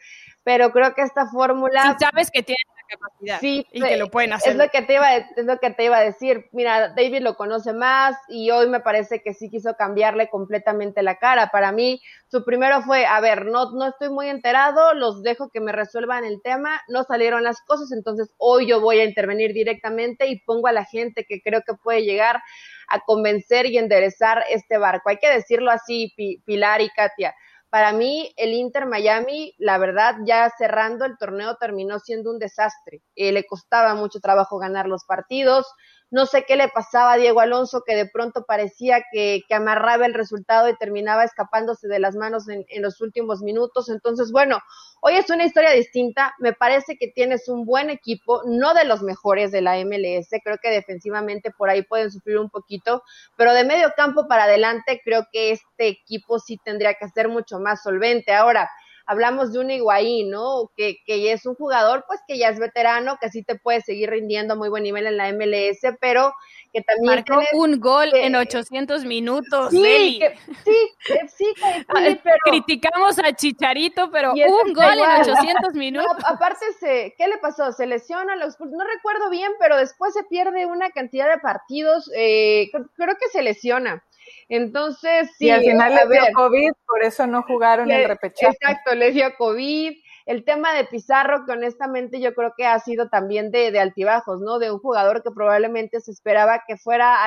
pero creo que esta fórmula... Si sabes que tienes capacidad sí, y que lo pueden hacer. Es lo que te iba, es lo que te iba a decir. Mira, David lo conoce más y hoy me parece que sí quiso cambiarle completamente la cara. Para mí, su primero fue, a ver, no, no estoy muy enterado, los dejo que me resuelvan el tema, no salieron las cosas, entonces hoy yo voy a intervenir directamente y pongo a la gente que creo que puede llegar a convencer y enderezar este barco. Hay que decirlo así, Pilar y Katia para mí, el Inter Miami, la verdad, ya cerrando el torneo terminó siendo un desastre. Eh, le costaba mucho trabajo ganar los partidos. No sé qué le pasaba a Diego Alonso, que de pronto parecía que, amarraba el resultado y terminaba escapándose de las manos en, en, los últimos minutos. Entonces, bueno, hoy es una historia distinta. Me parece que tienes un buen equipo, no de los mejores de la MLS. Creo que defensivamente por ahí pueden sufrir un poquito, pero de medio campo para adelante creo que este equipo sí tendría que ser mucho más solvente. Ahora, hablamos de un Higuaín, ¿no? Que, que es un jugador, pues que ya es veterano, que sí te puede seguir rindiendo a muy buen nivel en la MLS, pero que también... Marcó un gol en 800 minutos, sí, sí, sí, ah, pero... Criticamos a Chicharito, pero un gol en 800 <laughs> minutos. aparte, se, ¿qué le pasó? Se lesiona, los, no recuerdo bien, pero después se pierde una cantidad de partidos, eh, creo que se lesiona. Entonces, sí. Y al final le dio COVID, por eso no jugaron el repechaje. Exacto, le dio COVID. El tema de Pizarro, que honestamente yo creo que ha sido también de, altibajos, ¿no? De un jugador que probablemente se esperaba que fuera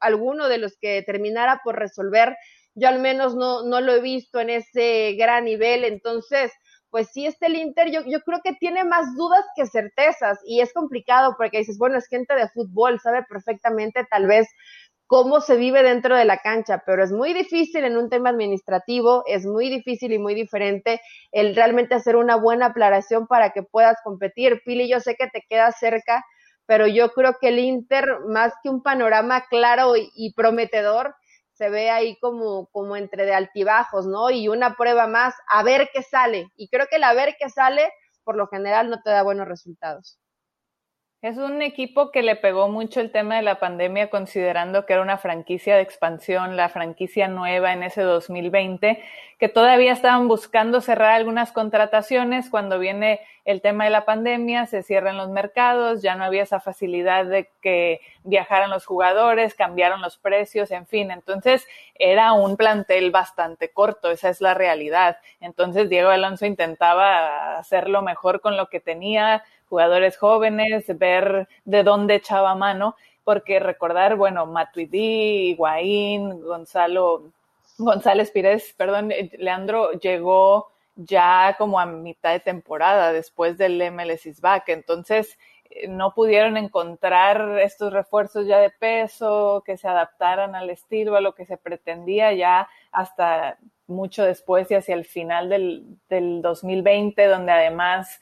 alguno de los que terminara por resolver. Yo al menos no, no lo he visto en ese gran nivel. Entonces, pues sí, este el Inter, yo, yo creo que tiene más dudas que certezas y es complicado porque dices, bueno, es gente de fútbol, sabe perfectamente tal vez cómo se vive dentro de la cancha, pero es muy difícil en un tema administrativo, es muy difícil y muy diferente el realmente hacer una buena aclaración para que puedas competir. Pili, yo sé que te queda cerca, pero yo creo que el Inter, más que un panorama claro y, prometedor, se ve ahí como, como entre de altibajos, ¿no? Y una prueba más, a ver qué sale. Y creo que el a ver qué sale, por lo general, no te da buenos resultados. Es un equipo que le pegó mucho el tema de la pandemia, considerando que era una franquicia de expansión, la franquicia nueva en ese 2020, que todavía estaban buscando cerrar algunas contrataciones. Cuando viene el tema de la pandemia, se cierran los mercados, ya no había esa facilidad de que viajaran los jugadores, cambiaron los precios, en fin. Entonces, era un plantel bastante corto, esa es la realidad. Entonces, Diego Alonso intentaba hacerlo mejor con lo que tenía jugadores jóvenes, ver de dónde echaba mano, porque recordar, bueno, Matuidi, Higuaín, Gonzalo, González Pires, perdón, eh, Leandro llegó ya como a mitad de temporada después del MLS back, entonces eh, no pudieron encontrar estos refuerzos ya de peso que se adaptaran al estilo, a lo que se pretendía ya hasta mucho después y hacia el final del, del 2020, donde además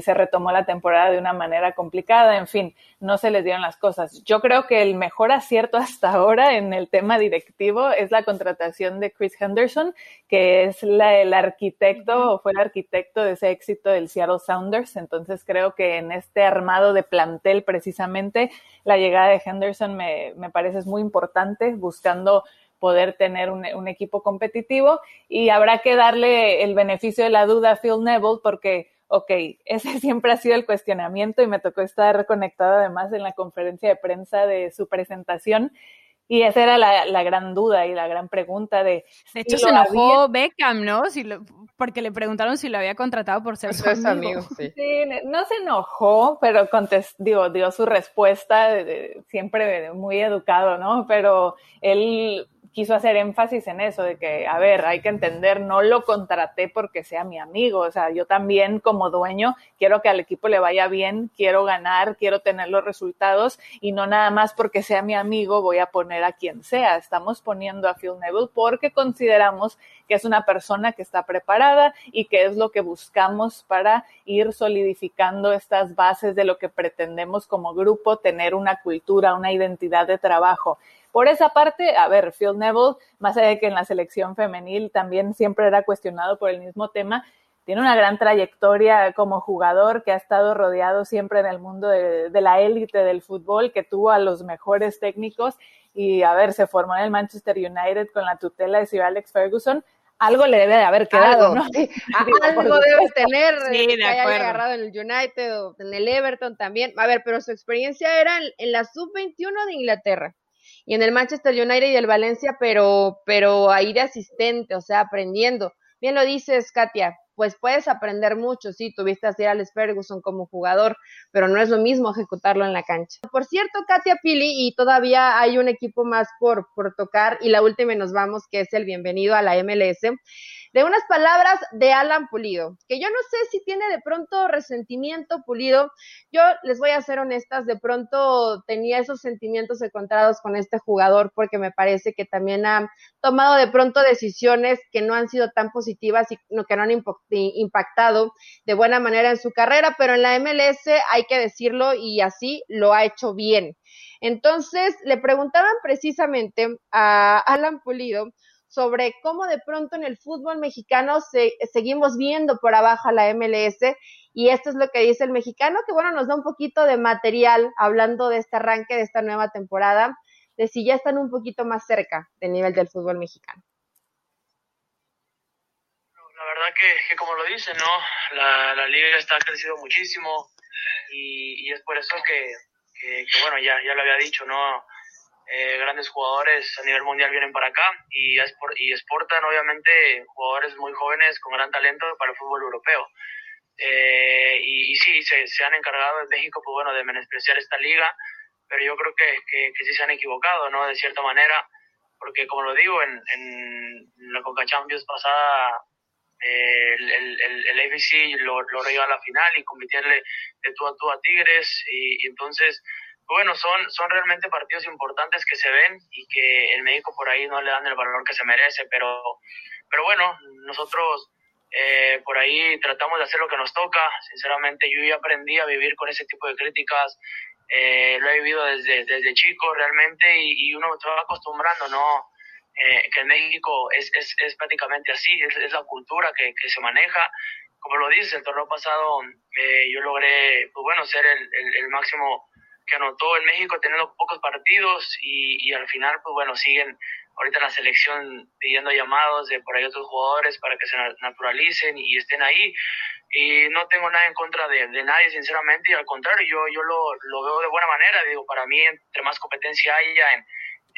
se retomó la temporada de una manera complicada, en fin, no se les dieron las cosas. Yo creo que el mejor acierto <laughs> hasta ahora en el tema directivo es la contratación de Chris Henderson, que es el arquitecto o fue el arquitecto de ese éxito del Seattle Sounders. Entonces creo que en este armado de plantel precisamente la llegada de Henderson me, me parece es muy importante, buscando poder tener un, un, equipo competitivo y habrá que darle el beneficio de la duda a Phil Neville porque ok, ese <laughs> siempre ha sido el cuestionamiento y me tocó estar conectada además en la conferencia de prensa de su presentación. Y esa era la, gran duda y la gran pregunta de... De hecho, se enojó Beckham, ¿no? Si porque le preguntaron si lo había contratado por ser su amigo. sí. no se enojó, pero digo, dio su respuesta siempre muy educado, ¿no? Pero él quiso hacer énfasis en eso, de que, a ver, hay que entender, no lo contraté porque sea mi amigo, o sea, yo también como dueño quiero que al equipo le vaya bien, quiero ganar, quiero tener los resultados y no nada más porque sea mi amigo voy a poner a quien sea. Estamos poniendo a Phil Neville porque consideramos que es una persona que está preparada y que es lo que buscamos para ir solidificando estas bases de lo que pretendemos como grupo, tener una cultura, una identidad de trabajo. Por esa parte, a ver, Phil Neville, más allá de que en la selección femenil también siempre era cuestionado por el mismo tema, tiene una gran trayectoria como jugador que ha estado rodeado siempre en el mundo de, la élite del fútbol, que tuvo a los mejores técnicos y, a ver, se formó en el Manchester United con la tutela de Sir Alex Ferguson. Algo le debe de haber quedado, ¿no? <laughs> algo debe tener, sí, que haya agarrado en el United o en el Everton también. A ver, pero su experiencia era en la sub-21 de Inglaterra y en el Manchester United y el Valencia, pero, pero ahí de asistente, o sea, aprendiendo. Bien lo dices, Katia, pues puedes aprender mucho, sí, tuviste a Sir Ferguson como jugador, pero no es lo mismo ejecutarlo en la cancha. Por cierto, Katia Pili, y todavía hay un equipo más por, por tocar, y la última y nos vamos, que es el bienvenido a la MLS de unas palabras de Alan Pulido, que yo no sé si tiene de pronto resentimiento Pulido. Yo les voy a ser honestas, de pronto tenía esos sentimientos encontrados con este jugador porque me parece que también ha tomado de pronto decisiones que no han sido tan positivas y que no han de buena manera en su carrera, pero en la MLS hay que decirlo y así lo ha hecho bien. Entonces, le preguntaban precisamente a Alan Pulido sobre cómo de pronto en el fútbol mexicano se, seguimos viendo por abajo a la MLS y esto es lo que dice el mexicano, que bueno, nos da un poquito de material hablando de este arranque de esta nueva temporada, de si ya están un poquito más cerca del nivel del fútbol mexicano. La verdad que, como lo dice, ¿no? La, liga está crecido muchísimo y, es por eso que, que, bueno, ya, ya lo había dicho, ¿no? Eh, grandes jugadores a nivel mundial vienen para acá y, y exportan obviamente jugadores muy jóvenes con gran talento para el fútbol europeo. Eh, y, sí, se, se, han encargado en México pues bueno, de menospreciar esta liga, pero yo creo que, que, sí se han equivocado, ¿no? De cierta manera, porque como lo digo, en, en la Coca Champions pasada eh, el, el, el, ABC lo, lo a la final y convirtieron de tú a tú a Tigres y, entonces bueno, son, son realmente partidos importantes que se ven y que en México por ahí no le dan el valor que se merece, pero, pero bueno, nosotros eh, por ahí tratamos de hacer lo que nos toca. Sinceramente, yo ya aprendí a vivir con ese tipo de críticas. Eh, lo he vivido desde, desde chico realmente y, uno se acostumbrando, ¿no? Eh, que en México es, es, es prácticamente así, es, es la cultura que, que, se maneja. Como lo dices, el torneo pasado yo logré, pues bueno, ser el, el, el máximo que anotó en México teniendo pocos partidos y, y, al final, pues bueno, siguen ahorita la selección pidiendo llamados de por ahí otros jugadores para que se naturalicen y estén ahí. Y no tengo nada en contra de, de nadie, sinceramente, y al contrario, yo, yo lo, lo, veo de buena manera. Digo, para mí, entre más competencia haya en,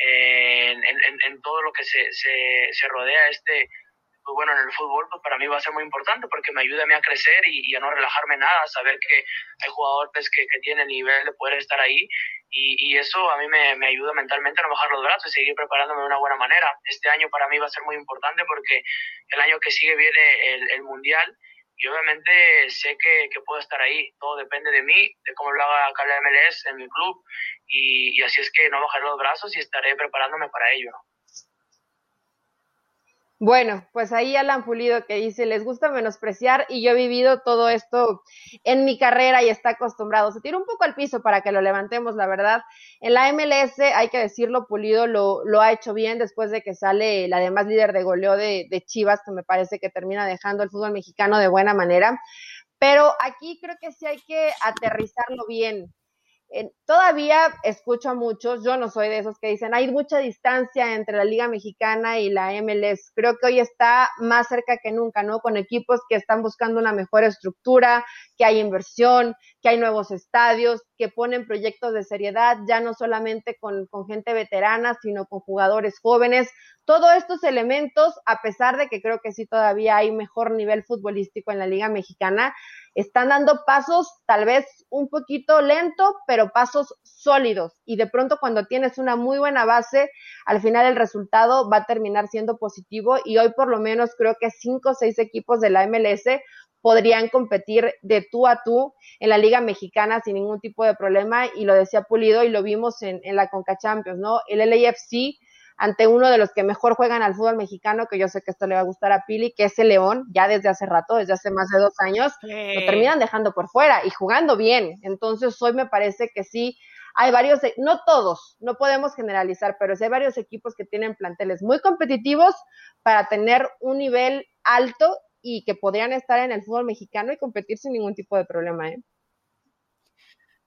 en, en, en todo lo que se, se, se rodea este pues bueno, en el fútbol, pues para mí va a ser muy importante porque me ayuda a mí a crecer y, a no relajarme nada, saber que hay jugadores que, que tienen nivel de poder estar ahí y, y eso a mí me, me, ayuda mentalmente a no bajar los brazos y seguir preparándome de una buena manera. Este año para mí va a ser muy importante porque el año que sigue viene el, el Mundial y obviamente sé que, que, puedo estar ahí. Todo depende de mí, de cómo lo haga acá la MLS en mi club y, así es que no bajaré los brazos y estaré preparándome para ello. Bueno, pues ahí Alan Pulido que dice, les gusta menospreciar y yo he vivido todo esto en mi carrera y está acostumbrado. Se tira un poco al piso para que lo levantemos, la verdad. En la MLS, hay que decirlo, Pulido lo, lo ha hecho bien después de que sale la además líder de goleo de, de Chivas, que me parece que termina dejando el fútbol mexicano de buena manera. Pero aquí creo que sí hay que aterrizarlo bien todavía escucho a muchos, yo no soy de esos que dicen, hay mucha distancia entre la Liga Mexicana y la MLS. Creo que hoy está más cerca que nunca, ¿no? Con equipos que están buscando una mejor estructura, que hay inversión, que hay nuevos estadios, que ponen proyectos de seriedad, ya no solamente con, gente veterana, sino con jugadores jóvenes. Todos estos elementos, a pesar de que creo que sí todavía hay mejor nivel futbolístico en la Liga Mexicana, están dando pasos tal vez un poquito lento, pero pasos sólidos. Y de pronto cuando tienes una muy buena base, al final el resultado va a terminar siendo positivo y hoy por lo menos creo que cinco o seis equipos de la MLS podrían competir de tú a tú en la Liga Mexicana sin ningún tipo de problema y lo decía Pulido y lo vimos en, en la Conca Champions, ¿no? El LAFC ante uno de los que mejor juegan al fútbol mexicano, que yo sé que esto le va a gustar a Pili, que es el León, ya desde hace rato, desde hace más de dos años, lo terminan dejando por fuera y jugando bien. Entonces hoy me parece que sí, hay varios, no todos, no podemos generalizar, pero sí hay varios equipos que tienen planteles muy competitivos para tener un nivel alto y que podrían estar en el fútbol mexicano y competir sin ningún tipo de problema. ¿eh?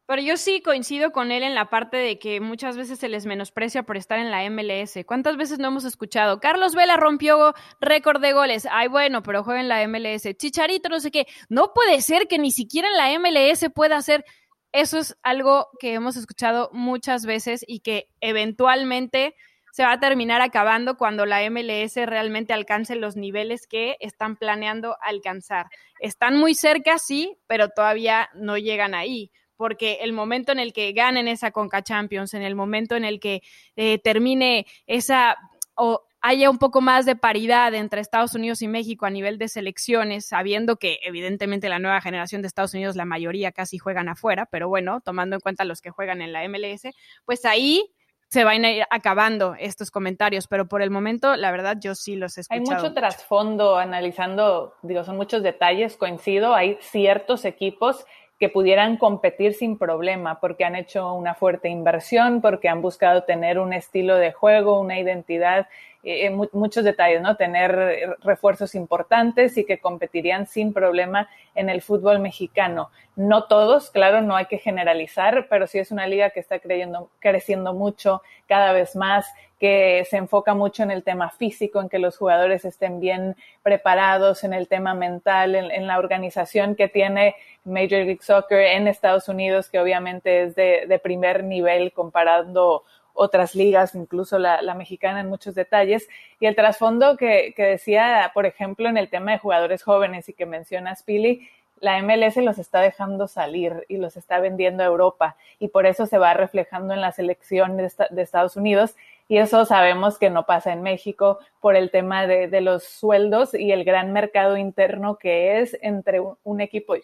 Pero yo sí coincido con él en la parte de que muchas veces se les menosprecia por estar en la MLS. ¿Cuántas veces no hemos escuchado? Carlos Vela rompió récord de goles. Ay, bueno, pero juega en la MLS. Chicharito, no sé qué. No puede ser que ni siquiera en la MLS pueda hacer. Eso es algo que hemos escuchado muchas veces y que eventualmente se va a terminar acabando cuando la MLS realmente alcance los niveles que están planeando alcanzar. Están muy cerca, sí, pero todavía no llegan ahí porque el momento en el que ganen esa Conca Champions, en el momento en el que eh, termine esa o haya un poco más de paridad entre Estados Unidos y México a nivel de selecciones, sabiendo que evidentemente la nueva generación de Estados Unidos, la mayoría casi juegan afuera, pero bueno, tomando en cuenta los que juegan en la MLS, pues ahí se van a ir acabando estos comentarios, pero por el momento, la verdad, yo sí los he escuchado. Hay mucho trasfondo analizando, digo, son muchos detalles, coincido, hay ciertos equipos que pudieran competir sin problema, porque han hecho una fuerte inversión, porque han buscado tener un estilo de juego, una identidad, eh, eh muchos detalles, ¿no? Tener refuerzos importantes y que competirían sin problema en el fútbol mexicano. No todos, claro, no hay que generalizar, pero sí es una liga que está creyendo, creciendo mucho cada vez más, que se enfoca mucho en el tema físico, en que los jugadores estén bien preparados, en el tema mental, en, la organización que tiene Major League Soccer en Estados Unidos, que obviamente es de, primer nivel comparando otras ligas, incluso la, mexicana en muchos detalles, y el trasfondo que, que, decía, por ejemplo, en el tema de jugadores jóvenes y que mencionas, Pili, la MLS los está dejando salir y los está vendiendo a Europa, y por eso se va reflejando en la selección de, de Estados Unidos, y eso sabemos que no pasa en México por el tema de, de los sueldos y el gran mercado interno que es entre un, equipo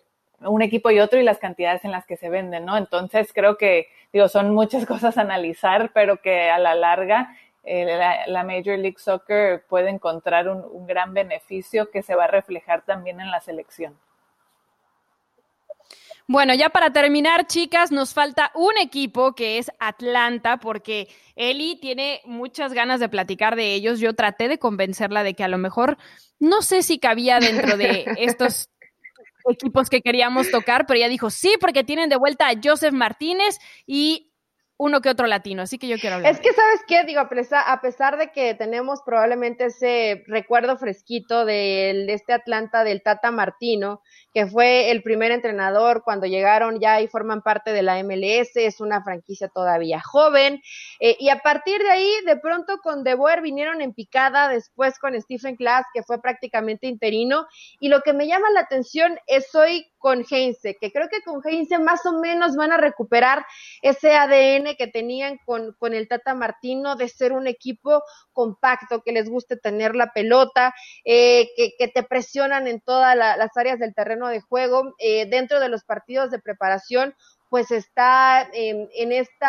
un equipo y otro y las cantidades en las que se venden, ¿no? Entonces creo que, digo, son muchas <laughs> cosas a analizar, pero que a la larga eh, la, Major League Soccer puede encontrar un, gran beneficio que se va a reflejar también en la selección. Bueno, ya para terminar, chicas, nos falta un equipo que es Atlanta, porque Eli tiene muchas ganas de platicar de ellos. Yo traté de convencerla de que a lo mejor no sé si cabía dentro de <laughs> estos equipos que queríamos tocar, pero ella dijo sí, porque tienen de vuelta a Joseph Martínez y uno que otro latino, así que yo quiero hablar. Es que, ¿sabes qué? Digo, a pesar, de que tenemos probablemente ese recuerdo fresquito de este Atlanta del Tata Martino, que fue el primer entrenador cuando llegaron ya y forman parte de la MLS, es una franquicia todavía joven, eh, y a partir de ahí, de pronto con De Boer vinieron en picada, después con Stephen Glass, que fue prácticamente interino, y lo que me llama la atención es hoy con Heinze, que creo que con Heinze más o menos van a recuperar ese ADN que tenían con, con el Tata Martino de ser un equipo compacto, que les guste tener la pelota, eh, que, que, te presionan en todas las áreas del terreno de juego, eh, dentro de los partidos de preparación, pues está en este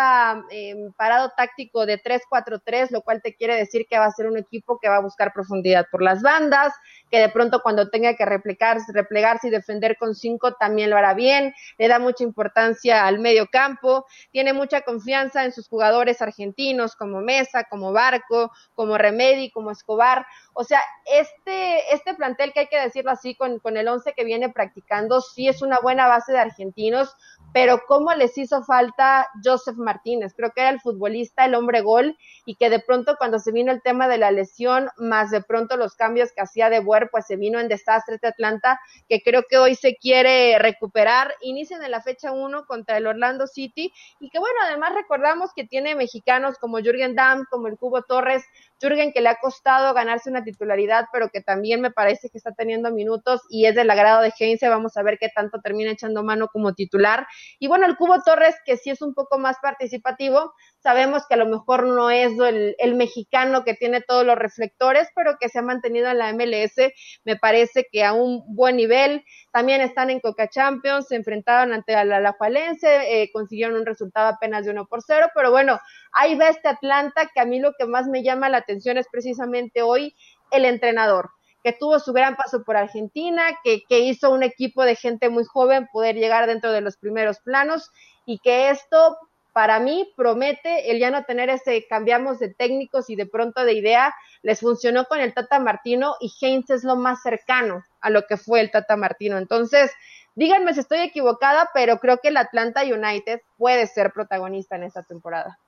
parado táctico de 3-4-3, lo cual te quiere decir que va a ser un equipo que va a buscar profundidad por las bandas, que de pronto cuando tenga que replicarse, replegarse y defender con cinco también lo hará bien, le da mucha importancia al medio campo, tiene mucha confianza en sus jugadores argentinos como Mesa, como Barco, como Remedi, como Escobar. O sea, este, este plantel que hay que decirlo así, con, con el once que viene practicando, sí es una buena base de argentinos, pero cómo les hizo falta Joseph Martínez. Creo que era el futbolista, el hombre gol, y que de pronto cuando se vino el tema de la lesión, más de pronto los cambios que hacía de Buer, pues se vino en desastre de Atlanta, que creo que hoy se quiere recuperar. Inician en la fecha 1 contra el Orlando City, y que bueno, además recordamos que tiene mexicanos como Jürgen Damm, como el Cubo Torres, Jürgen que le ha costado ganarse una titularidad, pero que también me parece que está teniendo minutos y es del agrado de Heinze. Vamos a ver qué tanto termina echando mano como titular. Y bueno, el Cubo Torres, que sí es un poco más participativo, sabemos que a lo mejor no es el, el mexicano que tiene todos los reflectores, pero que se ha mantenido en la MLS, me parece que a un buen nivel. También están en Coca Champions, se enfrentaron ante la Alajualense, eh, consiguieron un resultado apenas de 1 por 0, pero bueno, ahí va este Atlanta que a mí lo que más me llama la atención es precisamente hoy el entrenador que tuvo su gran paso por Argentina, que, que, hizo un equipo de gente muy joven poder llegar dentro de los primeros planos y que esto para mí promete el ya no tener ese cambiamos de técnicos y de pronto de idea, les funcionó con el Tata Martino y Heinz es lo más cercano a lo que fue el Tata Martino. Entonces, díganme si estoy equivocada, pero creo que el Atlanta United puede ser protagonista en esta temporada.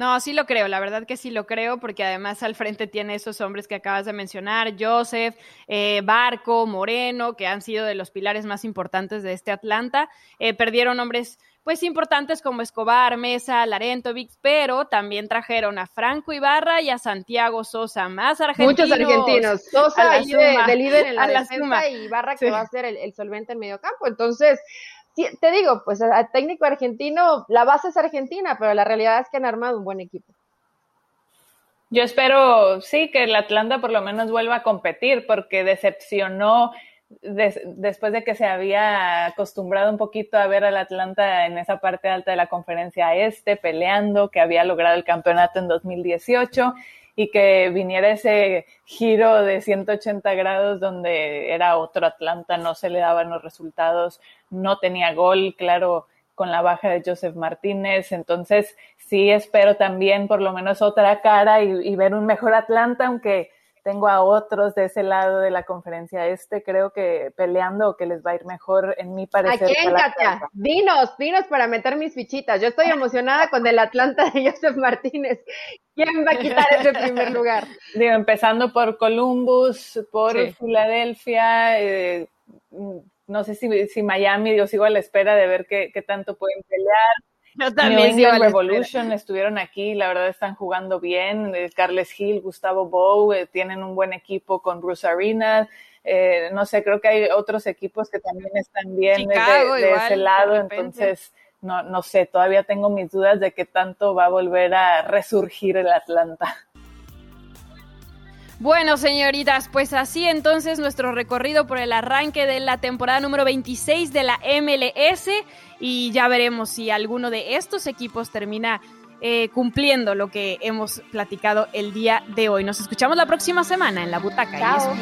No, sí lo creo, la verdad que sí lo creo, porque además al frente tiene esos hombres que acabas de mencionar, Joseph, eh, Barco, Moreno, que han sido de los pilares más importantes de este Atlanta. Eh, perdieron hombres pues importantes como Escobar, Mesa, Larentovic, pero también trajeron a Franco Ibarra y a Santiago Sosa, más argentinos. Muchos argentinos. Sosa ahí de, líder en la, <laughs> defensa y Ibarra que va a ser el, el solvente en medio campo. Entonces, te digo, pues a técnico argentino, la base es argentina, pero la realidad es que han armado un buen equipo. Yo espero, sí, que el Atlanta por lo menos vuelva a competir, porque decepcionó después de que se había acostumbrado un poquito a ver al Atlanta en esa parte alta de la conferencia este, peleando, que había logrado el campeonato en 2018 y que viniera ese giro de 180 grados donde era otro Atlanta, no se le daban los resultados, no tenía gol, claro, con la baja de Joseph Martínez. Entonces, sí espero también por lo menos otra cara y, y ver un mejor Atlanta, aunque tengo a otros de ese lado de la conferencia este, creo que peleando que les va a ir mejor en mi parecer. ¿A quién, Katia? Dinos, dinos para meter mis fichitas. Yo estoy emocionada con el Atlanta de Joseph Martínez. ¿Quién va a quitar ese primer <laughs> lugar? Digo, empezando por Columbus, por Filadelfia, eh, no sé si, si Miami, yo sigo a la espera de ver qué, qué tanto pueden pelear. Yo también New England Revolution estuvieron aquí, la verdad están jugando bien. Eh, Carles Hill, Gustavo Bow, eh, tienen un buen equipo con Bruce Arena. Eh, no sé, creo que hay otros equipos que también están bien de, ese lado, entonces no, no sé, todavía tengo mis dudas de qué tanto va a volver a resurgir el Atlanta. Bueno, señoritas, pues así entonces nuestro recorrido por el arranque de la temporada número 26 de la MLS y ya veremos si alguno de estos equipos termina eh, cumpliendo lo que hemos platicado el día de hoy. Nos escuchamos la próxima semana en la butaca. Chao.